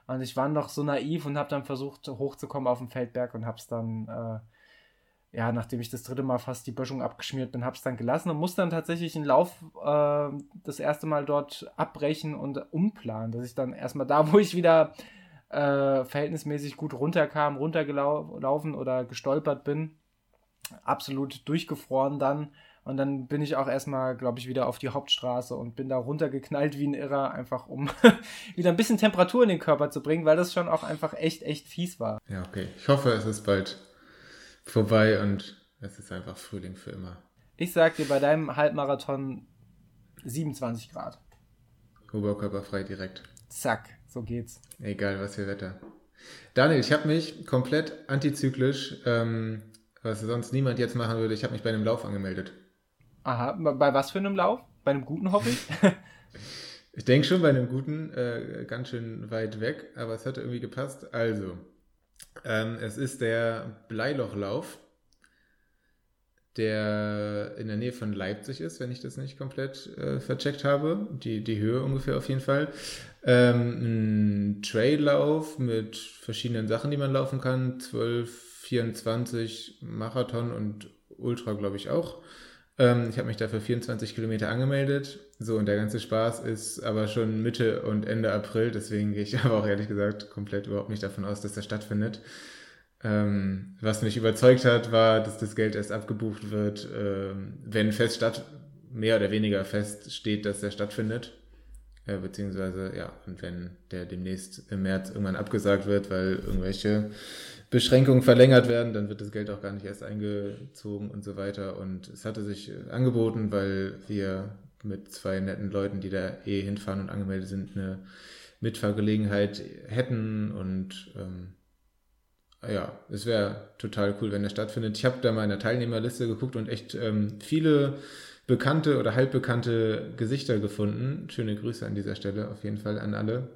Und ich war noch so naiv und habe dann versucht, hochzukommen auf den Feldberg und hab's dann, äh, ja, nachdem ich das dritte Mal fast die Böschung abgeschmiert bin, hab's dann gelassen und musste dann tatsächlich einen Lauf äh, das erste Mal dort abbrechen und umplanen, dass ich dann erstmal da, wo ich wieder äh, verhältnismäßig gut runterkam, runtergelaufen oder gestolpert bin, absolut durchgefroren dann. Und dann bin ich auch erstmal, glaube ich, wieder auf die Hauptstraße und bin da runtergeknallt wie ein Irrer, einfach um wieder ein bisschen Temperatur in den Körper zu bringen, weil das schon auch einfach echt, echt fies war. Ja, okay. Ich hoffe, es ist bald vorbei und es ist einfach Frühling für immer. Ich sag dir bei deinem Halbmarathon 27 Grad. Oberkörperfrei direkt. Zack, so geht's. Egal was für Wetter. Daniel, ich habe mich komplett antizyklisch ähm, was sonst niemand jetzt machen würde. Ich habe mich bei einem Lauf angemeldet. Aha, bei was für einem Lauf? Bei einem guten, hoffe ich? ich denke schon bei einem guten, äh, ganz schön weit weg, aber es hat irgendwie gepasst. Also, ähm, es ist der Bleilochlauf, der in der Nähe von Leipzig ist, wenn ich das nicht komplett äh, vercheckt habe. Die, die Höhe ungefähr auf jeden Fall. Ähm, ein Traillauf mit verschiedenen Sachen, die man laufen kann. Zwölf 24 Marathon und Ultra, glaube ich, auch. Ähm, ich habe mich dafür 24 Kilometer angemeldet. So, und der ganze Spaß ist aber schon Mitte und Ende April. Deswegen gehe ich aber auch ehrlich gesagt komplett überhaupt nicht davon aus, dass der stattfindet. Ähm, was mich überzeugt hat, war, dass das Geld erst abgebucht wird, ähm, wenn fest statt, mehr oder weniger fest steht, dass der stattfindet. Äh, beziehungsweise, ja, und wenn der demnächst im März irgendwann abgesagt wird, weil irgendwelche Beschränkungen verlängert werden, dann wird das Geld auch gar nicht erst eingezogen und so weiter. Und es hatte sich äh, angeboten, weil wir mit zwei netten Leuten, die da eh hinfahren und angemeldet sind, eine Mitfahrgelegenheit hätten. Und ähm, ja, es wäre total cool, wenn der stattfindet. Ich habe da mal in der Teilnehmerliste geguckt und echt ähm, viele bekannte oder halbbekannte Gesichter gefunden. Schöne Grüße an dieser Stelle auf jeden Fall an alle.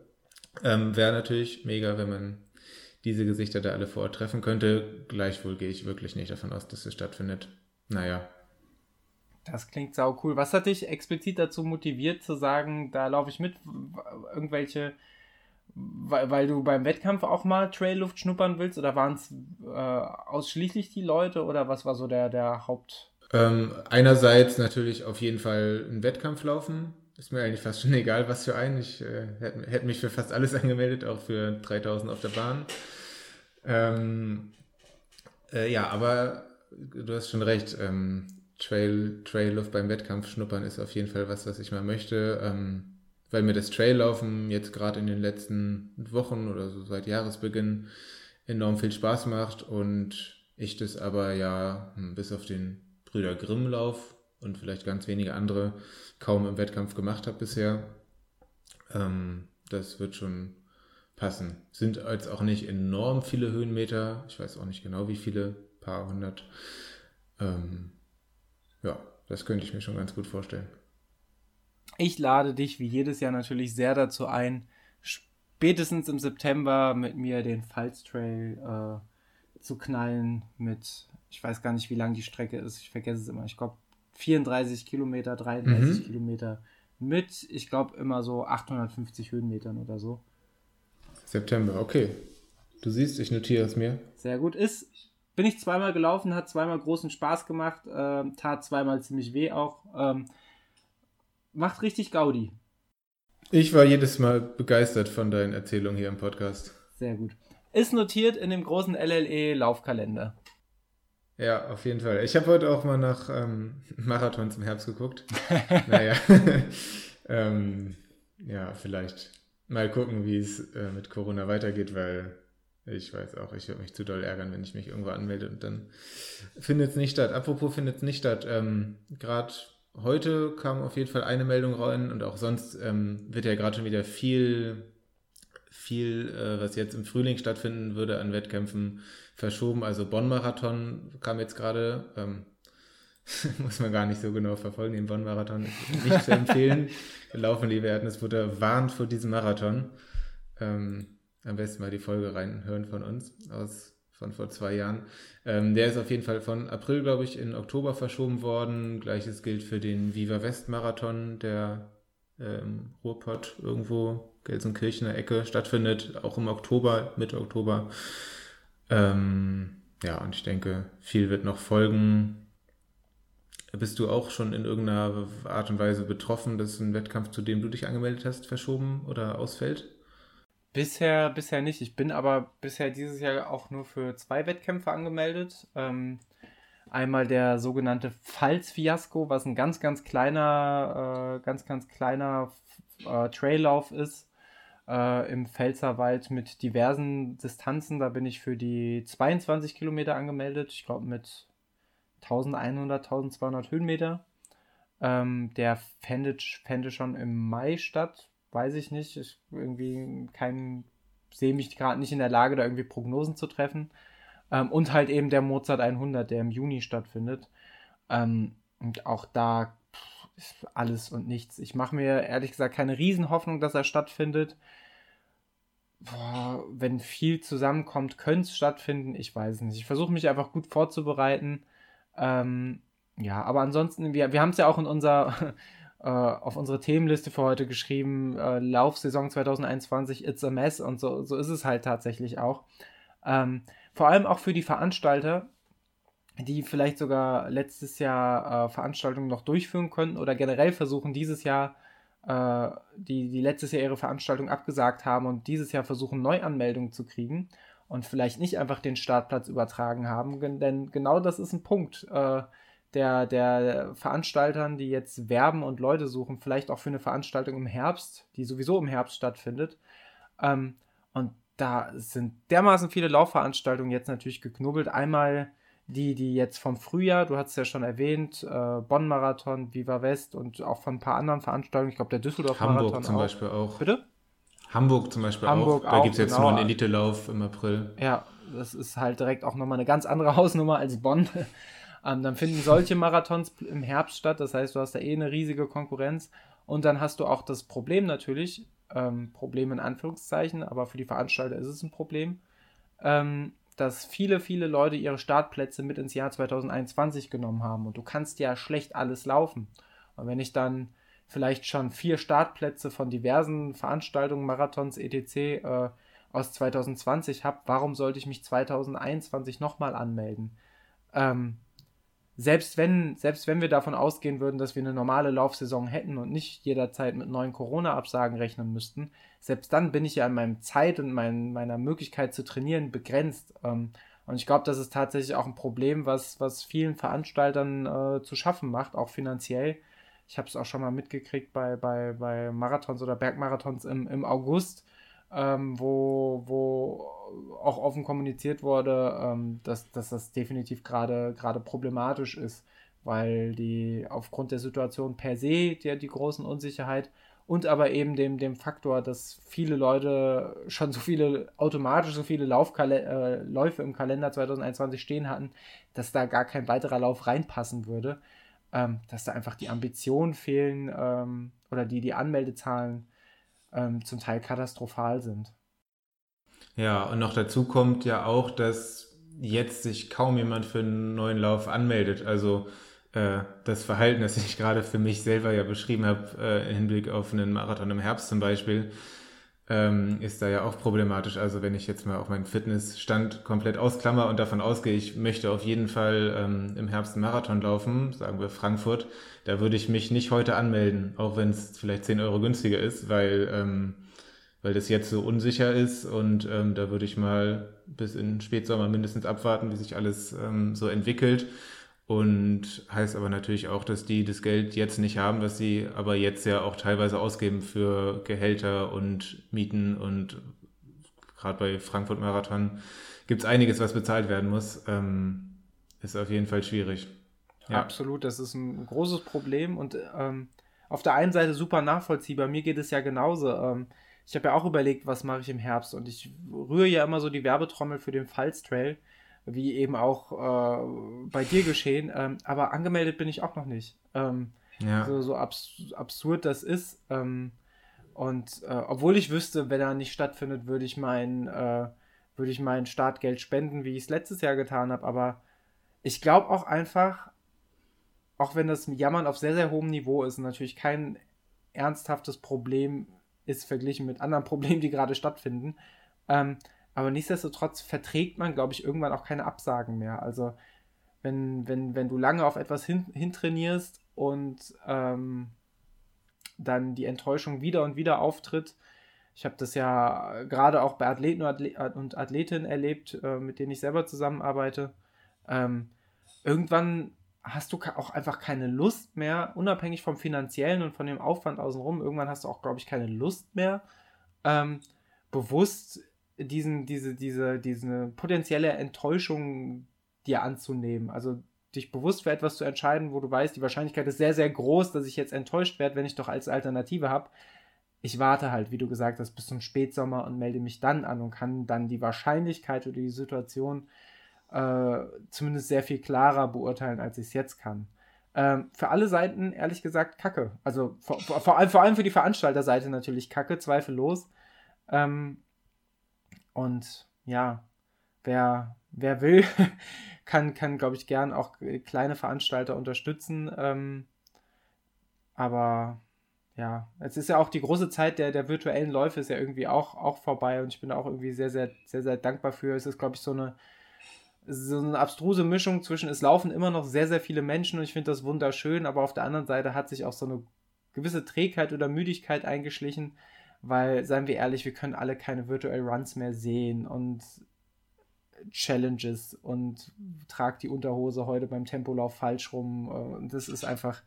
Ähm, wäre natürlich mega, wenn man diese Gesichter da alle vor Ort treffen könnte. Gleichwohl gehe ich wirklich nicht davon aus, dass es stattfindet. Naja. Das klingt sau cool. Was hat dich explizit dazu motiviert zu sagen, da laufe ich mit? Irgendwelche, weil, weil du beim Wettkampf auch mal Trailluft schnuppern willst? Oder waren es äh, ausschließlich die Leute? Oder was war so der, der Haupt... Ähm, einerseits natürlich auf jeden Fall einen Wettkampf laufen. Ist mir eigentlich fast schon egal, was für einen. Ich äh, hätte hätt mich für fast alles angemeldet, auch für 3000 auf der Bahn. Ähm, äh, ja, aber du hast schon recht. Ähm, Trail, Trailluft beim Wettkampf schnuppern ist auf jeden Fall was, was ich mal möchte. Ähm, weil mir das Traillaufen jetzt gerade in den letzten Wochen oder so seit Jahresbeginn enorm viel Spaß macht und ich das aber ja hm, bis auf den Brüder Grimm-Lauf und vielleicht ganz wenige andere kaum im Wettkampf gemacht habe bisher. Ähm, das wird schon passen. Sind jetzt auch nicht enorm viele Höhenmeter. Ich weiß auch nicht genau wie viele, paar hundert. Ähm, ja, das könnte ich mir schon ganz gut vorstellen. Ich lade dich wie jedes Jahr natürlich sehr dazu ein, spätestens im September mit mir den Pfalz Trail äh, zu knallen mit, ich weiß gar nicht, wie lang die Strecke ist, ich vergesse es immer, ich glaube 34 Kilometer, 33 mhm. Kilometer mit, ich glaube, immer so 850 Höhenmetern oder so. September, okay. Du siehst, ich notiere es mir. Sehr gut. Ist, bin ich zweimal gelaufen, hat zweimal großen Spaß gemacht, äh, tat zweimal ziemlich weh auch. Ähm, macht richtig Gaudi. Ich war jedes Mal begeistert von deinen Erzählungen hier im Podcast. Sehr gut. Ist notiert in dem großen LLE-Laufkalender. Ja, auf jeden Fall. Ich habe heute auch mal nach ähm, Marathons im Herbst geguckt. naja. ähm, ja, vielleicht mal gucken, wie es äh, mit Corona weitergeht, weil ich weiß auch, ich würde mich zu doll ärgern, wenn ich mich irgendwo anmelde und dann findet es nicht statt. Apropos findet es nicht statt. Ähm, gerade heute kam auf jeden Fall eine Meldung rein und auch sonst ähm, wird ja gerade schon wieder viel, viel, äh, was jetzt im Frühling stattfinden würde an Wettkämpfen verschoben. Also Bonn-Marathon kam jetzt gerade. Ähm, muss man gar nicht so genau verfolgen. Den Bonn-Marathon ist nicht zu empfehlen. Laufen lieber Erdnussbutter warnt vor diesem Marathon. Ähm, am besten mal die Folge reinhören von uns aus von vor zwei Jahren. Ähm, der ist auf jeden Fall von April, glaube ich, in Oktober verschoben worden. Gleiches gilt für den Viva West Marathon, der äh, im Ruhrpott irgendwo Gelsenkirchener Ecke stattfindet, auch im Oktober, Mitte Oktober. Ähm, ja, und ich denke, viel wird noch folgen. Bist du auch schon in irgendeiner Art und Weise betroffen, dass ein Wettkampf, zu dem du dich angemeldet hast, verschoben oder ausfällt? Bisher, bisher nicht. Ich bin aber bisher dieses Jahr auch nur für zwei Wettkämpfe angemeldet. Ähm, einmal der sogenannte Pfalz-Fiasko, was ein ganz, ganz kleiner, äh, ganz, ganz kleiner äh, Traillauf ist äh, im Pfälzerwald mit diversen Distanzen. Da bin ich für die 22 Kilometer angemeldet. Ich glaube mit 1100, 1200 Höhenmeter. Ähm, der fände, fände schon im Mai statt weiß ich nicht. Ich irgendwie kein, sehe mich gerade nicht in der Lage, da irgendwie Prognosen zu treffen. Ähm, und halt eben der Mozart 100, der im Juni stattfindet. Ähm, und auch da alles und nichts. Ich mache mir ehrlich gesagt keine Riesenhoffnung, dass er stattfindet. Boah, wenn viel zusammenkommt, könnte es stattfinden. Ich weiß es nicht. Ich versuche mich einfach gut vorzubereiten. Ähm, ja, aber ansonsten, wir, wir haben es ja auch in unser äh, auf unsere Themenliste für heute geschrieben, äh, Laufsaison 2021, It's a Mess und so, so ist es halt tatsächlich auch. Ähm, vor allem auch für die Veranstalter, die vielleicht sogar letztes Jahr äh, Veranstaltungen noch durchführen könnten oder generell versuchen, dieses Jahr, äh, die, die letztes Jahr ihre Veranstaltung abgesagt haben und dieses Jahr versuchen, Neuanmeldungen zu kriegen und vielleicht nicht einfach den Startplatz übertragen haben, denn genau das ist ein Punkt. Äh, der, der Veranstaltern, die jetzt werben und Leute suchen, vielleicht auch für eine Veranstaltung im Herbst, die sowieso im Herbst stattfindet. Ähm, und da sind dermaßen viele Laufveranstaltungen jetzt natürlich geknubbelt. Einmal die, die jetzt vom Frühjahr, du hast es ja schon erwähnt, äh, Bonn-Marathon, Viva West und auch von ein paar anderen Veranstaltungen. Ich glaube, der Düsseldorf-Marathon Hamburg zum auch. Beispiel auch. Bitte? Hamburg zum Beispiel Hamburg auch. Da gibt es jetzt genau. nur einen Elite-Lauf im April. Ja, das ist halt direkt auch nochmal eine ganz andere Hausnummer als Bonn. Ähm, dann finden solche Marathons im Herbst statt. Das heißt, du hast da eh eine riesige Konkurrenz. Und dann hast du auch das Problem natürlich, ähm, Problem in Anführungszeichen, aber für die Veranstalter ist es ein Problem, ähm, dass viele, viele Leute ihre Startplätze mit ins Jahr 2021 genommen haben. Und du kannst ja schlecht alles laufen. Und wenn ich dann vielleicht schon vier Startplätze von diversen Veranstaltungen, Marathons, etc. Äh, aus 2020 habe, warum sollte ich mich 2021 nochmal anmelden? Ähm, selbst wenn, selbst wenn wir davon ausgehen würden, dass wir eine normale Laufsaison hätten und nicht jederzeit mit neuen Corona-Absagen rechnen müssten, selbst dann bin ich ja an meinem Zeit und mein, meiner Möglichkeit zu trainieren begrenzt. Ähm, und ich glaube, das ist tatsächlich auch ein Problem, was, was vielen Veranstaltern äh, zu schaffen macht, auch finanziell. Ich habe es auch schon mal mitgekriegt bei, bei, bei Marathons oder Bergmarathons im, im August, ähm, wo, wo auch offen kommuniziert wurde, ähm, dass, dass das definitiv gerade problematisch ist, weil die aufgrund der Situation per se, der die großen Unsicherheit und aber eben dem, dem Faktor, dass viele Leute schon so viele, automatisch so viele Laufkale äh, Läufe im Kalender 2021 stehen hatten, dass da gar kein weiterer Lauf reinpassen würde, ähm, dass da einfach die Ambitionen fehlen ähm, oder die, die Anmeldezahlen ähm, zum Teil katastrophal sind. Ja, und noch dazu kommt ja auch, dass jetzt sich kaum jemand für einen neuen Lauf anmeldet. Also äh, das Verhalten, das ich gerade für mich selber ja beschrieben habe, äh, im Hinblick auf einen Marathon im Herbst zum Beispiel, ähm, ist da ja auch problematisch. Also wenn ich jetzt mal auch meinen Fitnessstand komplett ausklammer und davon ausgehe, ich möchte auf jeden Fall ähm, im Herbst einen Marathon laufen, sagen wir Frankfurt, da würde ich mich nicht heute anmelden, auch wenn es vielleicht 10 Euro günstiger ist, weil, ähm, weil das jetzt so unsicher ist und ähm, da würde ich mal bis in Spätsommer mindestens abwarten, wie sich alles ähm, so entwickelt. Und heißt aber natürlich auch, dass die das Geld jetzt nicht haben, was sie aber jetzt ja auch teilweise ausgeben für Gehälter und Mieten und gerade bei Frankfurt Marathon gibt es einiges, was bezahlt werden muss. Ähm, ist auf jeden Fall schwierig. Ja. Absolut, das ist ein großes Problem und ähm, auf der einen Seite super nachvollziehbar. Mir geht es ja genauso. Ähm, ich habe ja auch überlegt, was mache ich im Herbst und ich rühre ja immer so die Werbetrommel für den Pfalz Trail wie eben auch äh, bei dir geschehen. Ähm, aber angemeldet bin ich auch noch nicht. Ähm, ja. So, so abs absurd das ist. Ähm, und äh, obwohl ich wüsste, wenn er nicht stattfindet, würde ich mein, äh, würde ich mein Startgeld spenden, wie ich es letztes Jahr getan habe. Aber ich glaube auch einfach, auch wenn das Jammern auf sehr, sehr hohem Niveau ist, natürlich kein ernsthaftes Problem ist verglichen mit anderen Problemen, die gerade stattfinden. Ähm, aber nichtsdestotrotz verträgt man, glaube ich, irgendwann auch keine Absagen mehr. Also wenn, wenn, wenn du lange auf etwas hin, hintrainierst und ähm, dann die Enttäuschung wieder und wieder auftritt. Ich habe das ja gerade auch bei Athleten und Athletinnen erlebt, äh, mit denen ich selber zusammenarbeite. Ähm, irgendwann hast du auch einfach keine Lust mehr, unabhängig vom finanziellen und von dem Aufwand außenrum. Irgendwann hast du auch, glaube ich, keine Lust mehr, ähm, bewusst diesen, diese, diese, diese potenzielle Enttäuschung dir anzunehmen. Also dich bewusst für etwas zu entscheiden, wo du weißt, die Wahrscheinlichkeit ist sehr, sehr groß, dass ich jetzt enttäuscht werde, wenn ich doch als Alternative habe. Ich warte halt, wie du gesagt hast, bis zum Spätsommer und melde mich dann an und kann dann die Wahrscheinlichkeit oder die Situation äh, zumindest sehr viel klarer beurteilen, als ich es jetzt kann. Ähm, für alle Seiten, ehrlich gesagt, kacke. Also vor, vor, vor, allem, vor allem für die Veranstalterseite natürlich kacke, zweifellos. Ähm, und ja, wer, wer will, kann, kann glaube ich, gern auch kleine Veranstalter unterstützen. Ähm, aber ja, es ist ja auch die große Zeit der, der virtuellen Läufe ist ja irgendwie auch, auch vorbei und ich bin auch irgendwie sehr, sehr, sehr, sehr dankbar für. Es ist, glaube ich, so eine, so eine abstruse Mischung zwischen, es laufen immer noch sehr, sehr viele Menschen und ich finde das wunderschön, aber auf der anderen Seite hat sich auch so eine gewisse Trägheit oder Müdigkeit eingeschlichen, weil, seien wir ehrlich, wir können alle keine Virtual Runs mehr sehen und Challenges und tragt die Unterhose heute beim Tempolauf falsch rum. Und das ist einfach,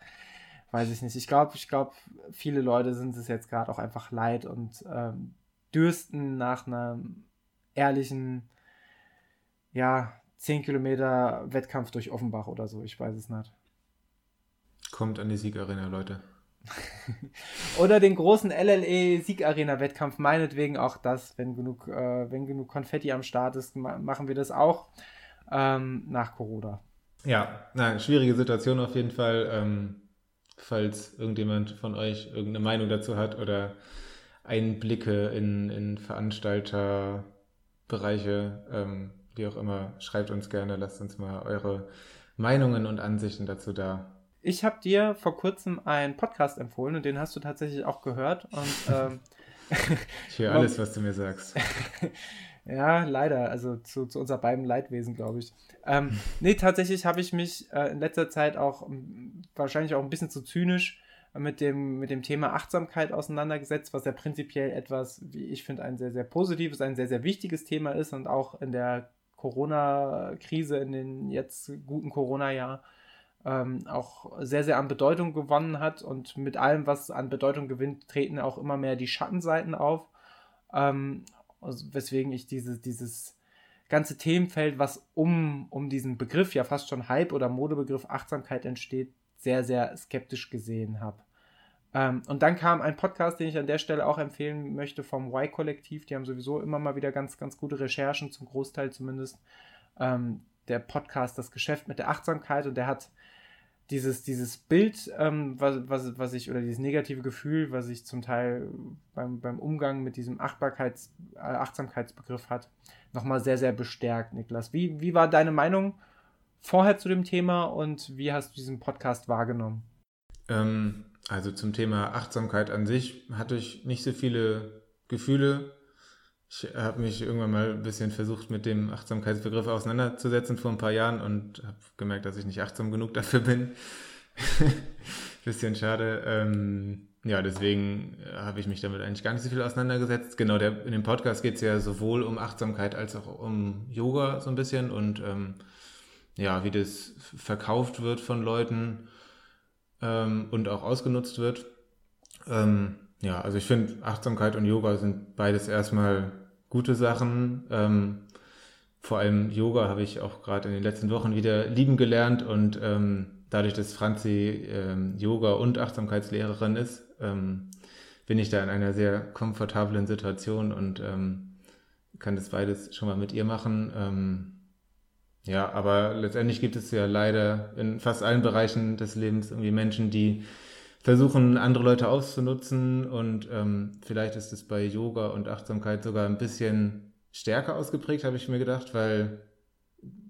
weiß ich nicht. Ich glaube, ich glaube, viele Leute sind es jetzt gerade auch einfach leid und ähm, dürsten nach einem ehrlichen, ja, 10 Kilometer Wettkampf durch Offenbach oder so. Ich weiß es nicht. Kommt an die Siegarena, Leute. Oder den großen LLE Siegarena-Wettkampf, meinetwegen auch das, wenn genug, äh, wenn genug Konfetti am Start ist, machen wir das auch ähm, nach Corona. Ja, nein, schwierige Situation auf jeden Fall. Ähm, falls irgendjemand von euch irgendeine Meinung dazu hat oder Einblicke in, in Veranstalterbereiche, ähm, wie auch immer, schreibt uns gerne, lasst uns mal eure Meinungen und Ansichten dazu da ich habe dir vor kurzem einen Podcast empfohlen und den hast du tatsächlich auch gehört. Und, ähm, ich höre alles, was du mir sagst. ja, leider. Also zu, zu unser beiden Leidwesen, glaube ich. Ähm, nee, tatsächlich habe ich mich äh, in letzter Zeit auch wahrscheinlich auch ein bisschen zu zynisch mit dem, mit dem Thema Achtsamkeit auseinandergesetzt, was ja prinzipiell etwas, wie ich finde, ein sehr, sehr positives, ein sehr, sehr wichtiges Thema ist und auch in der Corona-Krise, in den jetzt guten Corona-Jahr ähm, auch sehr, sehr an Bedeutung gewonnen hat und mit allem, was an Bedeutung gewinnt, treten auch immer mehr die Schattenseiten auf. Ähm, also weswegen ich diese, dieses ganze Themenfeld, was um, um diesen Begriff, ja fast schon Hype oder Modebegriff Achtsamkeit entsteht, sehr, sehr skeptisch gesehen habe. Ähm, und dann kam ein Podcast, den ich an der Stelle auch empfehlen möchte vom Y-Kollektiv. Die haben sowieso immer mal wieder ganz, ganz gute Recherchen, zum Großteil zumindest. Ähm, der Podcast Das Geschäft mit der Achtsamkeit und der hat dieses, dieses Bild, ähm, was, was, was ich, oder dieses negative Gefühl, was ich zum Teil beim, beim Umgang mit diesem Achtbarkeits, äh, Achtsamkeitsbegriff hat, nochmal sehr, sehr bestärkt, Niklas. Wie, wie war deine Meinung vorher zu dem Thema und wie hast du diesen Podcast wahrgenommen? Ähm, also zum Thema Achtsamkeit an sich hatte ich nicht so viele Gefühle. Ich habe mich irgendwann mal ein bisschen versucht, mit dem Achtsamkeitsbegriff auseinanderzusetzen vor ein paar Jahren und habe gemerkt, dass ich nicht achtsam genug dafür bin. bisschen schade. Ähm, ja, deswegen habe ich mich damit eigentlich gar nicht so viel auseinandergesetzt. Genau, der, in dem Podcast geht es ja sowohl um Achtsamkeit als auch um Yoga so ein bisschen und ähm, ja, wie das verkauft wird von Leuten ähm, und auch ausgenutzt wird. Ähm, ja, also ich finde, Achtsamkeit und Yoga sind beides erstmal gute Sachen. Ähm, vor allem Yoga habe ich auch gerade in den letzten Wochen wieder lieben gelernt und ähm, dadurch, dass Franzi ähm, Yoga- und Achtsamkeitslehrerin ist, ähm, bin ich da in einer sehr komfortablen Situation und ähm, kann das beides schon mal mit ihr machen. Ähm, ja, aber letztendlich gibt es ja leider in fast allen Bereichen des Lebens irgendwie Menschen, die versuchen, andere Leute auszunutzen und ähm, vielleicht ist es bei Yoga und Achtsamkeit sogar ein bisschen stärker ausgeprägt, habe ich mir gedacht, weil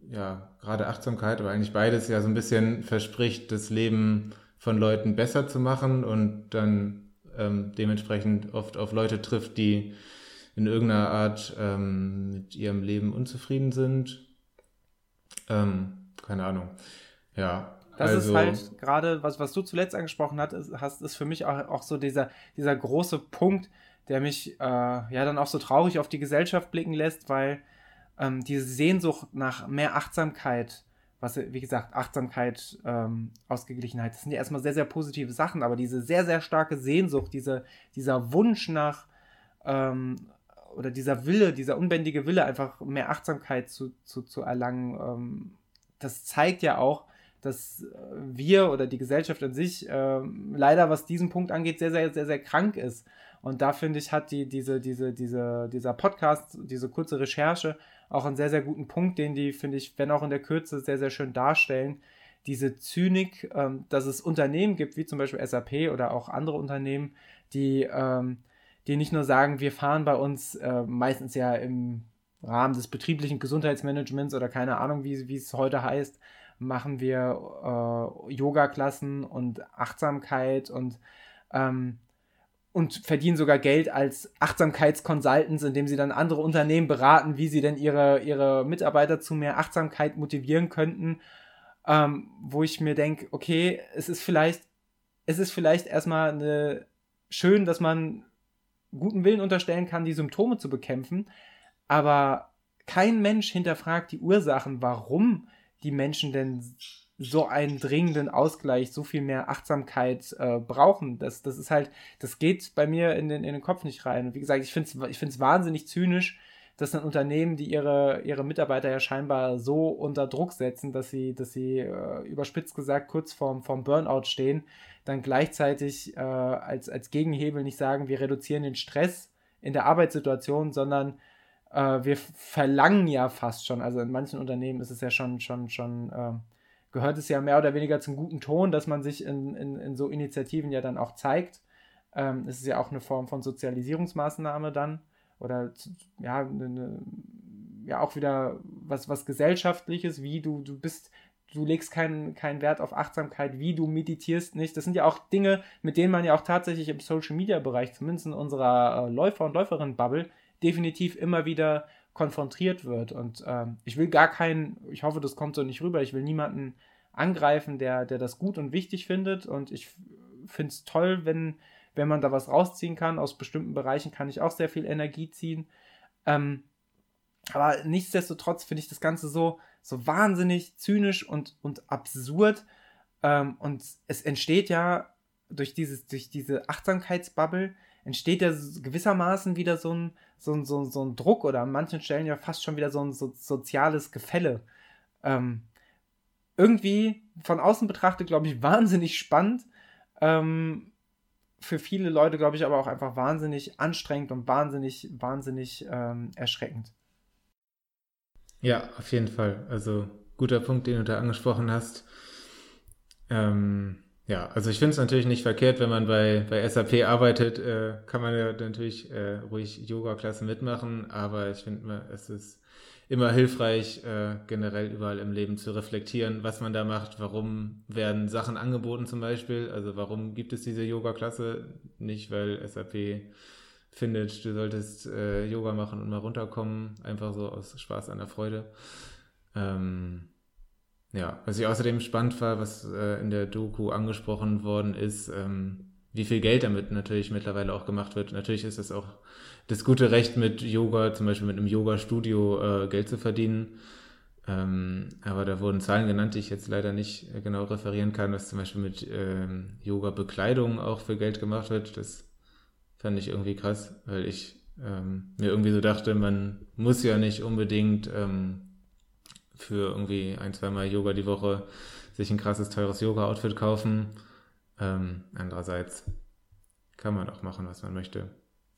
ja, gerade Achtsamkeit, aber eigentlich beides ja so ein bisschen verspricht, das Leben von Leuten besser zu machen und dann ähm, dementsprechend oft auf Leute trifft, die in irgendeiner Art ähm, mit ihrem Leben unzufrieden sind. Ähm, keine Ahnung. Ja, das also, ist halt gerade, was, was du zuletzt angesprochen hast, ist, hast, ist für mich auch, auch so dieser, dieser große Punkt, der mich äh, ja dann auch so traurig auf die Gesellschaft blicken lässt, weil ähm, diese Sehnsucht nach mehr Achtsamkeit, was, wie gesagt, Achtsamkeit, ähm, Ausgeglichenheit, das sind ja erstmal sehr, sehr positive Sachen, aber diese sehr, sehr starke Sehnsucht, diese, dieser Wunsch nach ähm, oder dieser Wille, dieser unbändige Wille, einfach mehr Achtsamkeit zu, zu, zu erlangen, ähm, das zeigt ja auch, dass äh, wir oder die Gesellschaft an sich äh, leider, was diesen Punkt angeht, sehr, sehr, sehr, sehr krank ist. Und da finde ich, hat die, diese, diese, diese, dieser Podcast, diese kurze Recherche auch einen sehr, sehr guten Punkt, den die, finde ich, wenn auch in der Kürze, sehr, sehr schön darstellen. Diese Zynik, ähm, dass es Unternehmen gibt, wie zum Beispiel SAP oder auch andere Unternehmen, die, ähm, die nicht nur sagen, wir fahren bei uns äh, meistens ja im Rahmen des betrieblichen Gesundheitsmanagements oder keine Ahnung, wie, wie es heute heißt, machen wir äh, Yoga-Klassen und Achtsamkeit und, ähm, und verdienen sogar Geld als Achtsamkeitsconsultants, indem sie dann andere Unternehmen beraten, wie sie denn ihre, ihre Mitarbeiter zu mehr Achtsamkeit motivieren könnten. Ähm, wo ich mir denke, okay, es ist vielleicht, es ist vielleicht erstmal eine, schön, dass man guten Willen unterstellen kann, die Symptome zu bekämpfen, aber kein Mensch hinterfragt die Ursachen, warum die Menschen denn so einen dringenden Ausgleich, so viel mehr Achtsamkeit äh, brauchen. Das, das ist halt, das geht bei mir in den, in den Kopf nicht rein. Und wie gesagt, ich finde es ich find's wahnsinnig zynisch, dass ein Unternehmen, die ihre, ihre Mitarbeiter ja scheinbar so unter Druck setzen, dass sie, dass sie äh, überspitzt gesagt kurz vorm, vorm Burnout stehen, dann gleichzeitig äh, als, als Gegenhebel nicht sagen, wir reduzieren den Stress in der Arbeitssituation, sondern äh, wir verlangen ja fast schon, also in manchen Unternehmen ist es ja schon, schon, schon, äh, gehört es ja mehr oder weniger zum guten Ton, dass man sich in, in, in so Initiativen ja dann auch zeigt. Ähm, es ist ja auch eine Form von Sozialisierungsmaßnahme dann oder ja, eine, ja auch wieder was, was gesellschaftliches, wie du, du bist, du legst keinen keinen Wert auf Achtsamkeit, wie du meditierst nicht. Das sind ja auch Dinge, mit denen man ja auch tatsächlich im Social Media Bereich, zumindest in unserer äh, Läufer- und Läuferinnen-Bubble, definitiv immer wieder konfrontiert wird. Und ähm, ich will gar keinen, ich hoffe, das kommt so nicht rüber, ich will niemanden angreifen, der, der das gut und wichtig findet. Und ich finde es toll, wenn, wenn man da was rausziehen kann. Aus bestimmten Bereichen kann ich auch sehr viel Energie ziehen. Ähm, aber nichtsdestotrotz finde ich das Ganze so, so wahnsinnig zynisch und, und absurd. Ähm, und es entsteht ja durch, dieses, durch diese Achtsamkeitsbubble, entsteht ja gewissermaßen wieder so ein, so so, so ein Druck oder an manchen Stellen ja fast schon wieder so ein so, soziales Gefälle. Ähm, irgendwie von außen betrachtet, glaube ich, wahnsinnig spannend. Ähm, für viele Leute, glaube ich, aber auch einfach wahnsinnig anstrengend und wahnsinnig, wahnsinnig ähm, erschreckend. Ja, auf jeden Fall. Also guter Punkt, den du da angesprochen hast. Ähm, ja, also ich finde es natürlich nicht verkehrt, wenn man bei, bei SAP arbeitet, äh, kann man ja natürlich äh, ruhig Yoga-Klassen mitmachen, aber ich finde, es ist immer hilfreich, äh, generell überall im Leben zu reflektieren, was man da macht, warum werden Sachen angeboten zum Beispiel, also warum gibt es diese Yoga-Klasse, nicht weil SAP findet, du solltest äh, Yoga machen und mal runterkommen, einfach so aus Spaß an der Freude. Ähm, ja, was ich außerdem spannend war, was äh, in der Doku angesprochen worden ist, ähm, wie viel Geld damit natürlich mittlerweile auch gemacht wird. Natürlich ist es auch das gute Recht mit Yoga, zum Beispiel mit einem Yoga-Studio äh, Geld zu verdienen. Ähm, aber da wurden Zahlen genannt, die ich jetzt leider nicht äh, genau referieren kann, was zum Beispiel mit ähm, Yoga-Bekleidung auch für Geld gemacht wird. Das fand ich irgendwie krass, weil ich ähm, mir irgendwie so dachte, man muss ja nicht unbedingt ähm, für irgendwie ein, zweimal Yoga die Woche sich ein krasses, teures Yoga-Outfit kaufen. Ähm, andererseits kann man auch machen, was man möchte.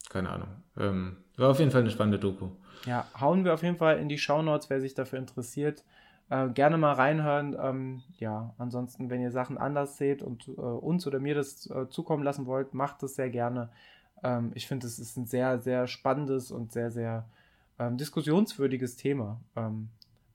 Keine Ahnung. Ähm, war auf jeden Fall eine spannende Doku. Ja, hauen wir auf jeden Fall in die Shownotes, wer sich dafür interessiert. Äh, gerne mal reinhören. Ähm, ja, ansonsten, wenn ihr Sachen anders seht und äh, uns oder mir das äh, zukommen lassen wollt, macht das sehr gerne. Ähm, ich finde, es ist ein sehr, sehr spannendes und sehr, sehr ähm, diskussionswürdiges Thema.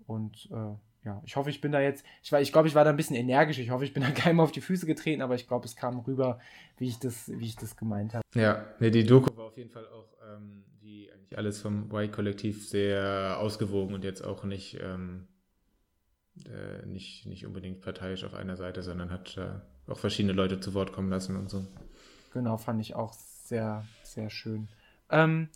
Und äh, ja, ich hoffe, ich bin da jetzt, ich, war, ich glaube, ich war da ein bisschen energisch. Ich hoffe, ich bin da keinem auf die Füße getreten, aber ich glaube, es kam rüber, wie ich das, wie ich das gemeint habe. Ja, nee, die Doku war auf jeden Fall auch, ähm, wie eigentlich alles vom Y-Kollektiv, sehr ausgewogen und jetzt auch nicht, ähm, äh, nicht, nicht unbedingt parteiisch auf einer Seite, sondern hat äh, auch verschiedene Leute zu Wort kommen lassen und so. Genau, fand ich auch sehr, sehr schön. Ähm,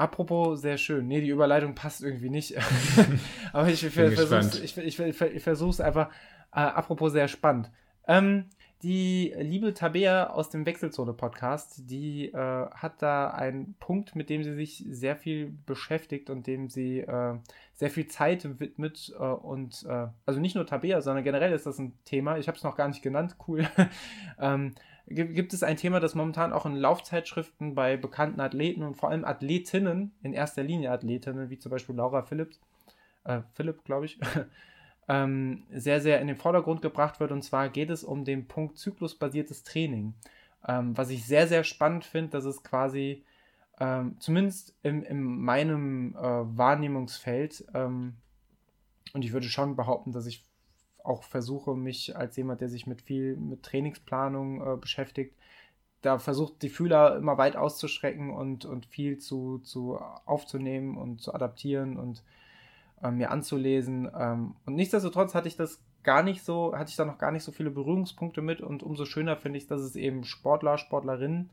apropos, sehr schön. Nee, die Überleitung passt irgendwie nicht. Aber ich, ich, ich, ich versuche es einfach. Äh, apropos, sehr spannend. Ähm, die liebe Tabea aus dem Wechselzone-Podcast, die äh, hat da einen Punkt, mit dem sie sich sehr viel beschäftigt und dem sie äh, sehr viel Zeit widmet. Äh, und äh, also nicht nur Tabea, sondern generell ist das ein Thema. Ich habe es noch gar nicht genannt, cool. ähm, gibt es ein Thema, das momentan auch in Laufzeitschriften bei bekannten Athleten und vor allem Athletinnen, in erster Linie Athletinnen, wie zum Beispiel Laura Phillips, äh, Philipp, glaube ich, ähm, sehr, sehr in den Vordergrund gebracht wird. Und zwar geht es um den Punkt zyklusbasiertes Training. Ähm, was ich sehr, sehr spannend finde, dass es quasi ähm, zumindest in, in meinem äh, Wahrnehmungsfeld, ähm, und ich würde schon behaupten, dass ich auch versuche, mich als jemand, der sich mit viel mit Trainingsplanung äh, beschäftigt, da versucht, die Fühler immer weit auszustrecken und, und viel zu, zu aufzunehmen und zu adaptieren und äh, mir anzulesen. Ähm, und nichtsdestotrotz hatte ich das gar nicht so, hatte ich da noch gar nicht so viele Berührungspunkte mit und umso schöner finde ich, dass es eben Sportler, Sportlerinnen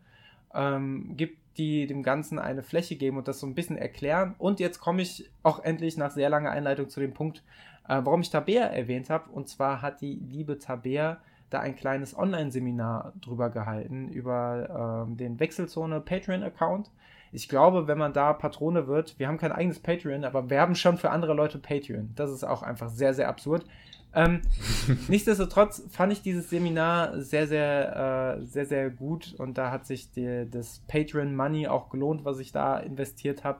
ähm, gibt, die dem Ganzen eine Fläche geben und das so ein bisschen erklären. Und jetzt komme ich auch endlich nach sehr langer Einleitung zu dem Punkt, äh, warum ich Tabea erwähnt habe. Und zwar hat die liebe Tabea da ein kleines Online-Seminar drüber gehalten, über ähm, den Wechselzone Patreon-Account. Ich glaube, wenn man da Patrone wird, wir haben kein eigenes Patreon, aber wir haben schon für andere Leute Patreon. Das ist auch einfach sehr, sehr absurd. Ähm, nichtsdestotrotz fand ich dieses Seminar sehr, sehr, äh, sehr, sehr gut und da hat sich die, das Patreon Money auch gelohnt, was ich da investiert habe.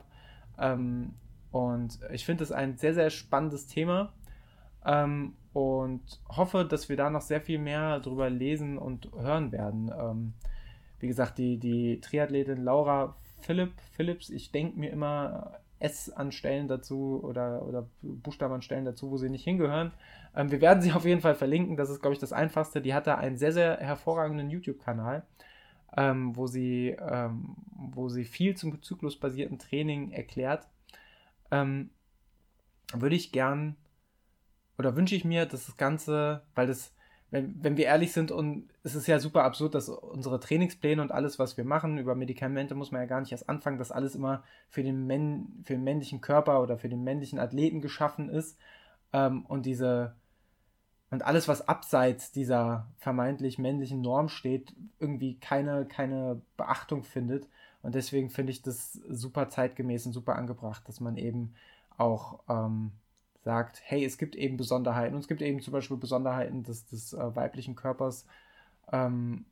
Ähm, und ich finde es ein sehr, sehr spannendes Thema ähm, und hoffe, dass wir da noch sehr viel mehr drüber lesen und hören werden. Ähm, wie gesagt, die, die Triathletin Laura Philipp, Phillips, ich denke mir immer S an Stellen dazu oder, oder Buchstaben an Stellen dazu, wo sie nicht hingehören. Ähm, wir werden sie auf jeden Fall verlinken, das ist, glaube ich, das Einfachste. Die hat da einen sehr, sehr hervorragenden YouTube-Kanal, ähm, wo, sie, ähm, wo sie viel zum zyklusbasierten Training erklärt. Ähm, würde ich gern oder wünsche ich mir, dass das Ganze, weil das, wenn, wenn wir ehrlich sind, und es ist ja super absurd, dass unsere Trainingspläne und alles, was wir machen, über Medikamente muss man ja gar nicht erst anfangen, dass alles immer für den, Män für den männlichen Körper oder für den männlichen Athleten geschaffen ist. Ähm, und diese und alles, was abseits dieser vermeintlich männlichen Norm steht, irgendwie keine, keine Beachtung findet. Und deswegen finde ich das super zeitgemäß und super angebracht, dass man eben auch ähm, sagt, hey, es gibt eben Besonderheiten und es gibt eben zum Beispiel Besonderheiten des, des äh, weiblichen Körpers ähm,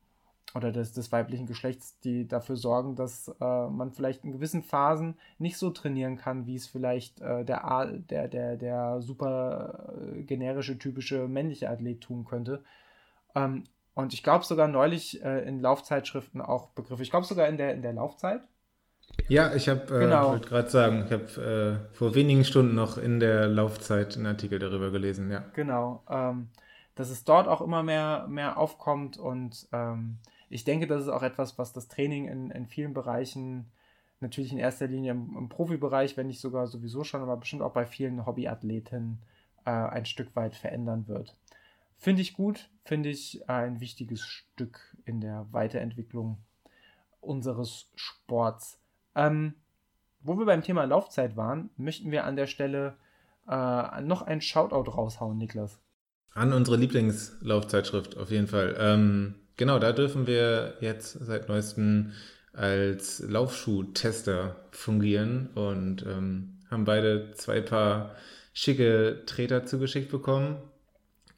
oder des, des weiblichen Geschlechts, die dafür sorgen, dass äh, man vielleicht in gewissen Phasen nicht so trainieren kann, wie es vielleicht äh, der, der, der, der super äh, generische, typische männliche Athlet tun könnte. Ähm, und ich glaube sogar neulich äh, in Laufzeitschriften auch Begriffe. Ich glaube sogar in der, in der Laufzeit. Ja, ich habe, äh, genau. wollte gerade sagen, ich habe äh, vor wenigen Stunden noch in der Laufzeit einen Artikel darüber gelesen, ja. Genau. Ähm, dass es dort auch immer mehr, mehr aufkommt und ähm, ich denke, das ist auch etwas, was das Training in, in vielen Bereichen, natürlich in erster Linie im, im Profibereich, wenn nicht sogar sowieso schon, aber bestimmt auch bei vielen Hobbyathleten äh, ein Stück weit verändern wird. Finde ich gut, finde ich ein wichtiges Stück in der Weiterentwicklung unseres Sports. Ähm, wo wir beim Thema Laufzeit waren, möchten wir an der Stelle äh, noch ein Shoutout raushauen, Niklas. An unsere Lieblingslaufzeitschrift, auf jeden Fall. Ähm, genau, da dürfen wir jetzt seit neuestem als Laufschuhtester fungieren und ähm, haben beide zwei Paar schicke Treter zugeschickt bekommen.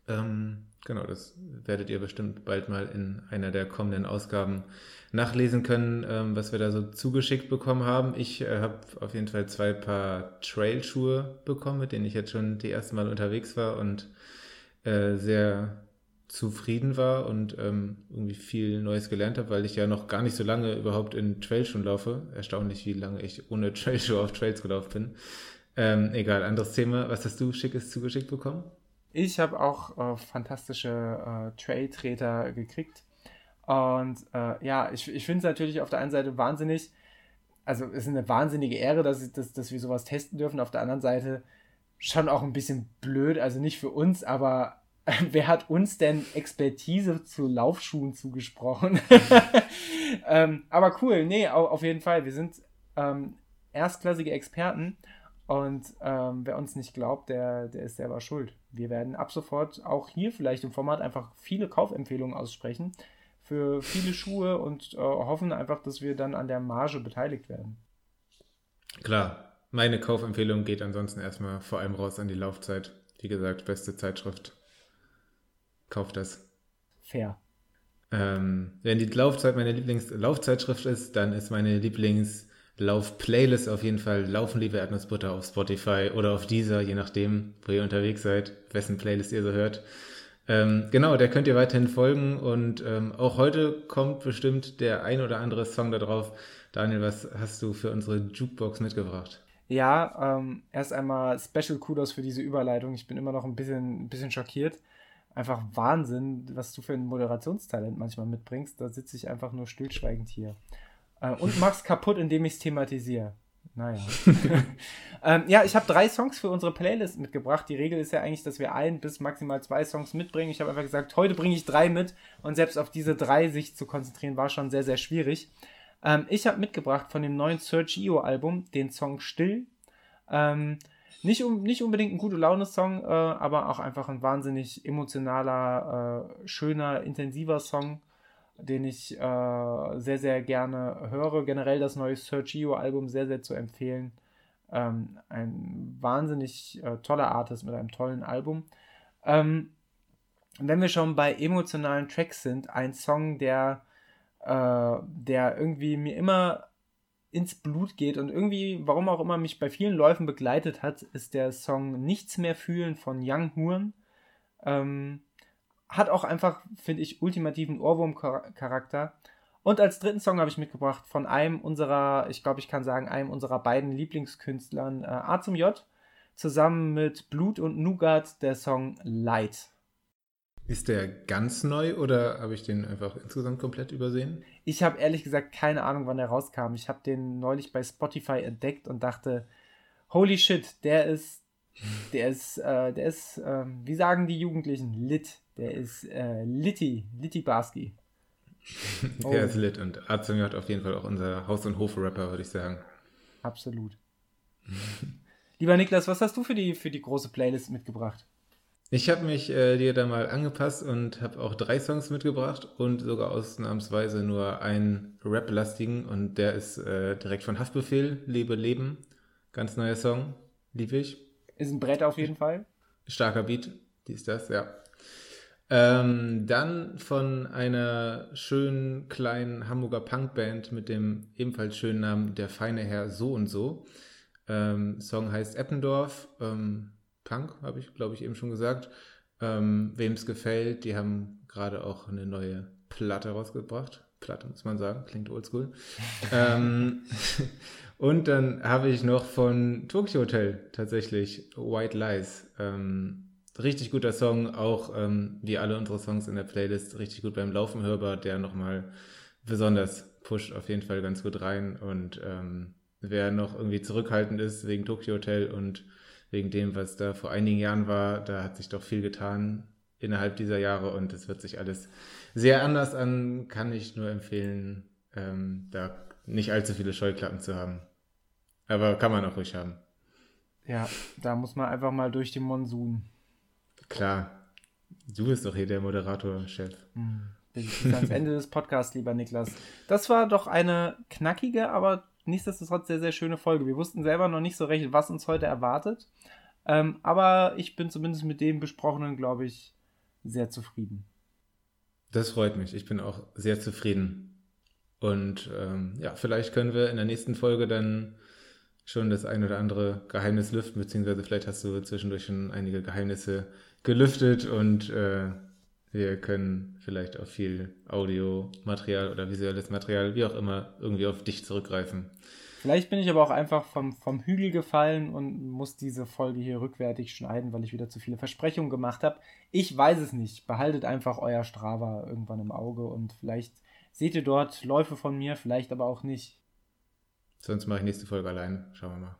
Ähm, genau, das werdet ihr bestimmt bald mal in einer der kommenden Ausgaben nachlesen können, ähm, was wir da so zugeschickt bekommen haben. Ich äh, habe auf jeden Fall zwei Paar Trailschuhe bekommen, mit denen ich jetzt schon die erste Mal unterwegs war und äh, sehr zufrieden war und ähm, irgendwie viel Neues gelernt habe, weil ich ja noch gar nicht so lange überhaupt in Trailschuhen laufe. Erstaunlich, wie lange ich ohne Trailschuhe auf Trails gelaufen bin. Ähm, egal, anderes Thema. Was hast du Schickes zugeschickt bekommen? Ich habe auch äh, fantastische äh, Trail-Treter gekriegt. Und äh, ja, ich, ich finde es natürlich auf der einen Seite wahnsinnig, also es ist eine wahnsinnige Ehre, dass, dass, dass wir sowas testen dürfen. Auf der anderen Seite schon auch ein bisschen blöd, also nicht für uns, aber wer hat uns denn Expertise zu Laufschuhen zugesprochen? ähm, aber cool, nee, auf jeden Fall. Wir sind ähm, erstklassige Experten und ähm, wer uns nicht glaubt, der, der ist selber schuld. Wir werden ab sofort auch hier vielleicht im Format einfach viele Kaufempfehlungen aussprechen für viele Schuhe und äh, hoffen einfach, dass wir dann an der Marge beteiligt werden. Klar, meine Kaufempfehlung geht ansonsten erstmal vor allem raus an die Laufzeit. Wie gesagt, beste Zeitschrift. Kauft das. Fair. Ähm, wenn die Laufzeit meine Lieblingslaufzeitschrift ist, dann ist meine Lieblingslauf-Playlist auf jeden Fall Laufen, liebe Erdnussbutter auf Spotify oder auf dieser, je nachdem, wo ihr unterwegs seid, wessen Playlist ihr so hört. Ähm, genau, der könnt ihr weiterhin folgen und ähm, auch heute kommt bestimmt der ein oder andere Song da drauf. Daniel, was hast du für unsere Jukebox mitgebracht? Ja, ähm, erst einmal Special Kudos für diese Überleitung. Ich bin immer noch ein bisschen, ein bisschen schockiert. Einfach Wahnsinn, was du für ein Moderationstalent manchmal mitbringst. Da sitze ich einfach nur stillschweigend hier. Äh, und mach's kaputt, indem ich es thematisiere. Naja. ähm, ja, ich habe drei Songs für unsere Playlist mitgebracht. Die Regel ist ja eigentlich, dass wir ein bis maximal zwei Songs mitbringen. Ich habe einfach gesagt, heute bringe ich drei mit und selbst auf diese drei sich zu konzentrieren war schon sehr, sehr schwierig. Ähm, ich habe mitgebracht von dem neuen Sergio-Album den Song Still. Ähm, nicht, um, nicht unbedingt ein gute Laune-Song, äh, aber auch einfach ein wahnsinnig emotionaler, äh, schöner, intensiver Song, den ich äh, sehr, sehr gerne höre. Generell das neue Sergio-Album sehr, sehr zu empfehlen. Ähm, ein wahnsinnig äh, toller Artist mit einem tollen Album. Ähm, wenn wir schon bei emotionalen Tracks sind, ein Song, der äh, der irgendwie mir immer ins Blut geht und irgendwie, warum auch immer, mich bei vielen Läufen begleitet hat, ist der Song Nichts mehr fühlen von Young Horn. Ähm, hat auch einfach, finde ich, ultimativen Ohrwurm-Charakter. Und als dritten Song habe ich mitgebracht von einem unserer, ich glaube, ich kann sagen, einem unserer beiden Lieblingskünstlern, äh, A zum J, zusammen mit Blut und Nougat, der Song Light. Ist der ganz neu oder habe ich den einfach insgesamt komplett übersehen? Ich habe ehrlich gesagt keine Ahnung, wann der rauskam. Ich habe den neulich bei Spotify entdeckt und dachte, holy shit, der ist, der ist, äh, der ist, äh, wie sagen die Jugendlichen, lit. Der ist äh, Litty, Litty Barski. Oh. der ist lit und Azumi hat auf jeden Fall auch unser Haus- und Hof-Rapper, würde ich sagen. Absolut. Lieber Niklas, was hast du für die, für die große Playlist mitgebracht? Ich habe mich äh, dir da mal angepasst und habe auch drei Songs mitgebracht und sogar ausnahmsweise nur einen Rap-lastigen und der ist äh, direkt von Haftbefehl, Lebe Leben. Ganz neuer Song, lieb ich. Ist ein Brett auf jeden Fall. Starker Beat, die ist das, ja. Ähm, dann von einer schönen kleinen Hamburger Punkband mit dem ebenfalls schönen Namen Der feine Herr so und so. Ähm, Song heißt Eppendorf. Ähm, Punk, habe ich, glaube ich, eben schon gesagt. Ähm, Wem es gefällt, die haben gerade auch eine neue Platte rausgebracht. Platte, muss man sagen, klingt oldschool. ähm, und dann habe ich noch von Tokyo Hotel tatsächlich White Lies. Ähm, richtig guter Song, auch ähm, wie alle unsere Songs in der Playlist, richtig gut beim Laufen hörbar, der nochmal besonders pusht auf jeden Fall ganz gut rein. Und ähm, wer noch irgendwie zurückhaltend ist wegen Tokyo Hotel und wegen dem, was da vor einigen Jahren war, da hat sich doch viel getan innerhalb dieser Jahre und es wird sich alles sehr anders an, kann ich nur empfehlen, ähm, da nicht allzu viele Scheuklappen zu haben. Aber kann man auch ruhig haben. Ja, da muss man einfach mal durch den Monsun. Klar. Du bist doch hier der Moderator-Chef. Hm. Bis ans Ende des Podcasts, lieber Niklas. Das war doch eine knackige, aber nichtsdestotrotz sehr, sehr schöne Folge. Wir wussten selber noch nicht so recht, was uns heute erwartet. Ähm, aber ich bin zumindest mit dem Besprochenen, glaube ich, sehr zufrieden. Das freut mich. Ich bin auch sehr zufrieden. Und ähm, ja, vielleicht können wir in der nächsten Folge dann schon das ein oder andere Geheimnis lüften, beziehungsweise vielleicht hast du zwischendurch schon einige Geheimnisse gelüftet und äh, wir können vielleicht auf viel Audiomaterial oder visuelles Material, wie auch immer, irgendwie auf dich zurückgreifen. Vielleicht bin ich aber auch einfach vom, vom Hügel gefallen und muss diese Folge hier rückwärtig schneiden, weil ich wieder zu viele Versprechungen gemacht habe. Ich weiß es nicht. Behaltet einfach euer Strava irgendwann im Auge und vielleicht seht ihr dort Läufe von mir, vielleicht aber auch nicht. Sonst mache ich nächste Folge allein. Schauen wir mal.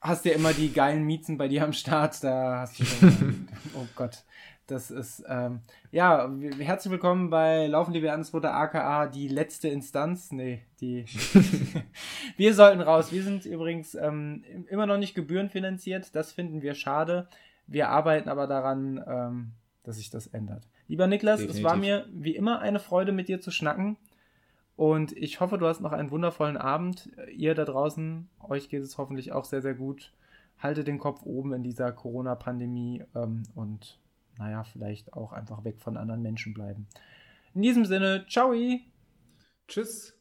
Hast ja immer die geilen Miezen bei dir am Start. Da hast du schon, oh Gott. Das ist, ähm, ja, herzlich willkommen bei Laufen die Wertensrote aka die letzte Instanz. Nee, die. wir sollten raus. Wir sind übrigens ähm, immer noch nicht gebührenfinanziert. Das finden wir schade. Wir arbeiten aber daran, ähm, dass sich das ändert. Lieber Niklas, Definitiv. es war mir wie immer eine Freude, mit dir zu schnacken. Und ich hoffe, du hast noch einen wundervollen Abend. Ihr da draußen, euch geht es hoffentlich auch sehr, sehr gut. Haltet den Kopf oben in dieser Corona-Pandemie ähm, und naja, vielleicht auch einfach weg von anderen Menschen bleiben. In diesem Sinne, ciao! Tschüss!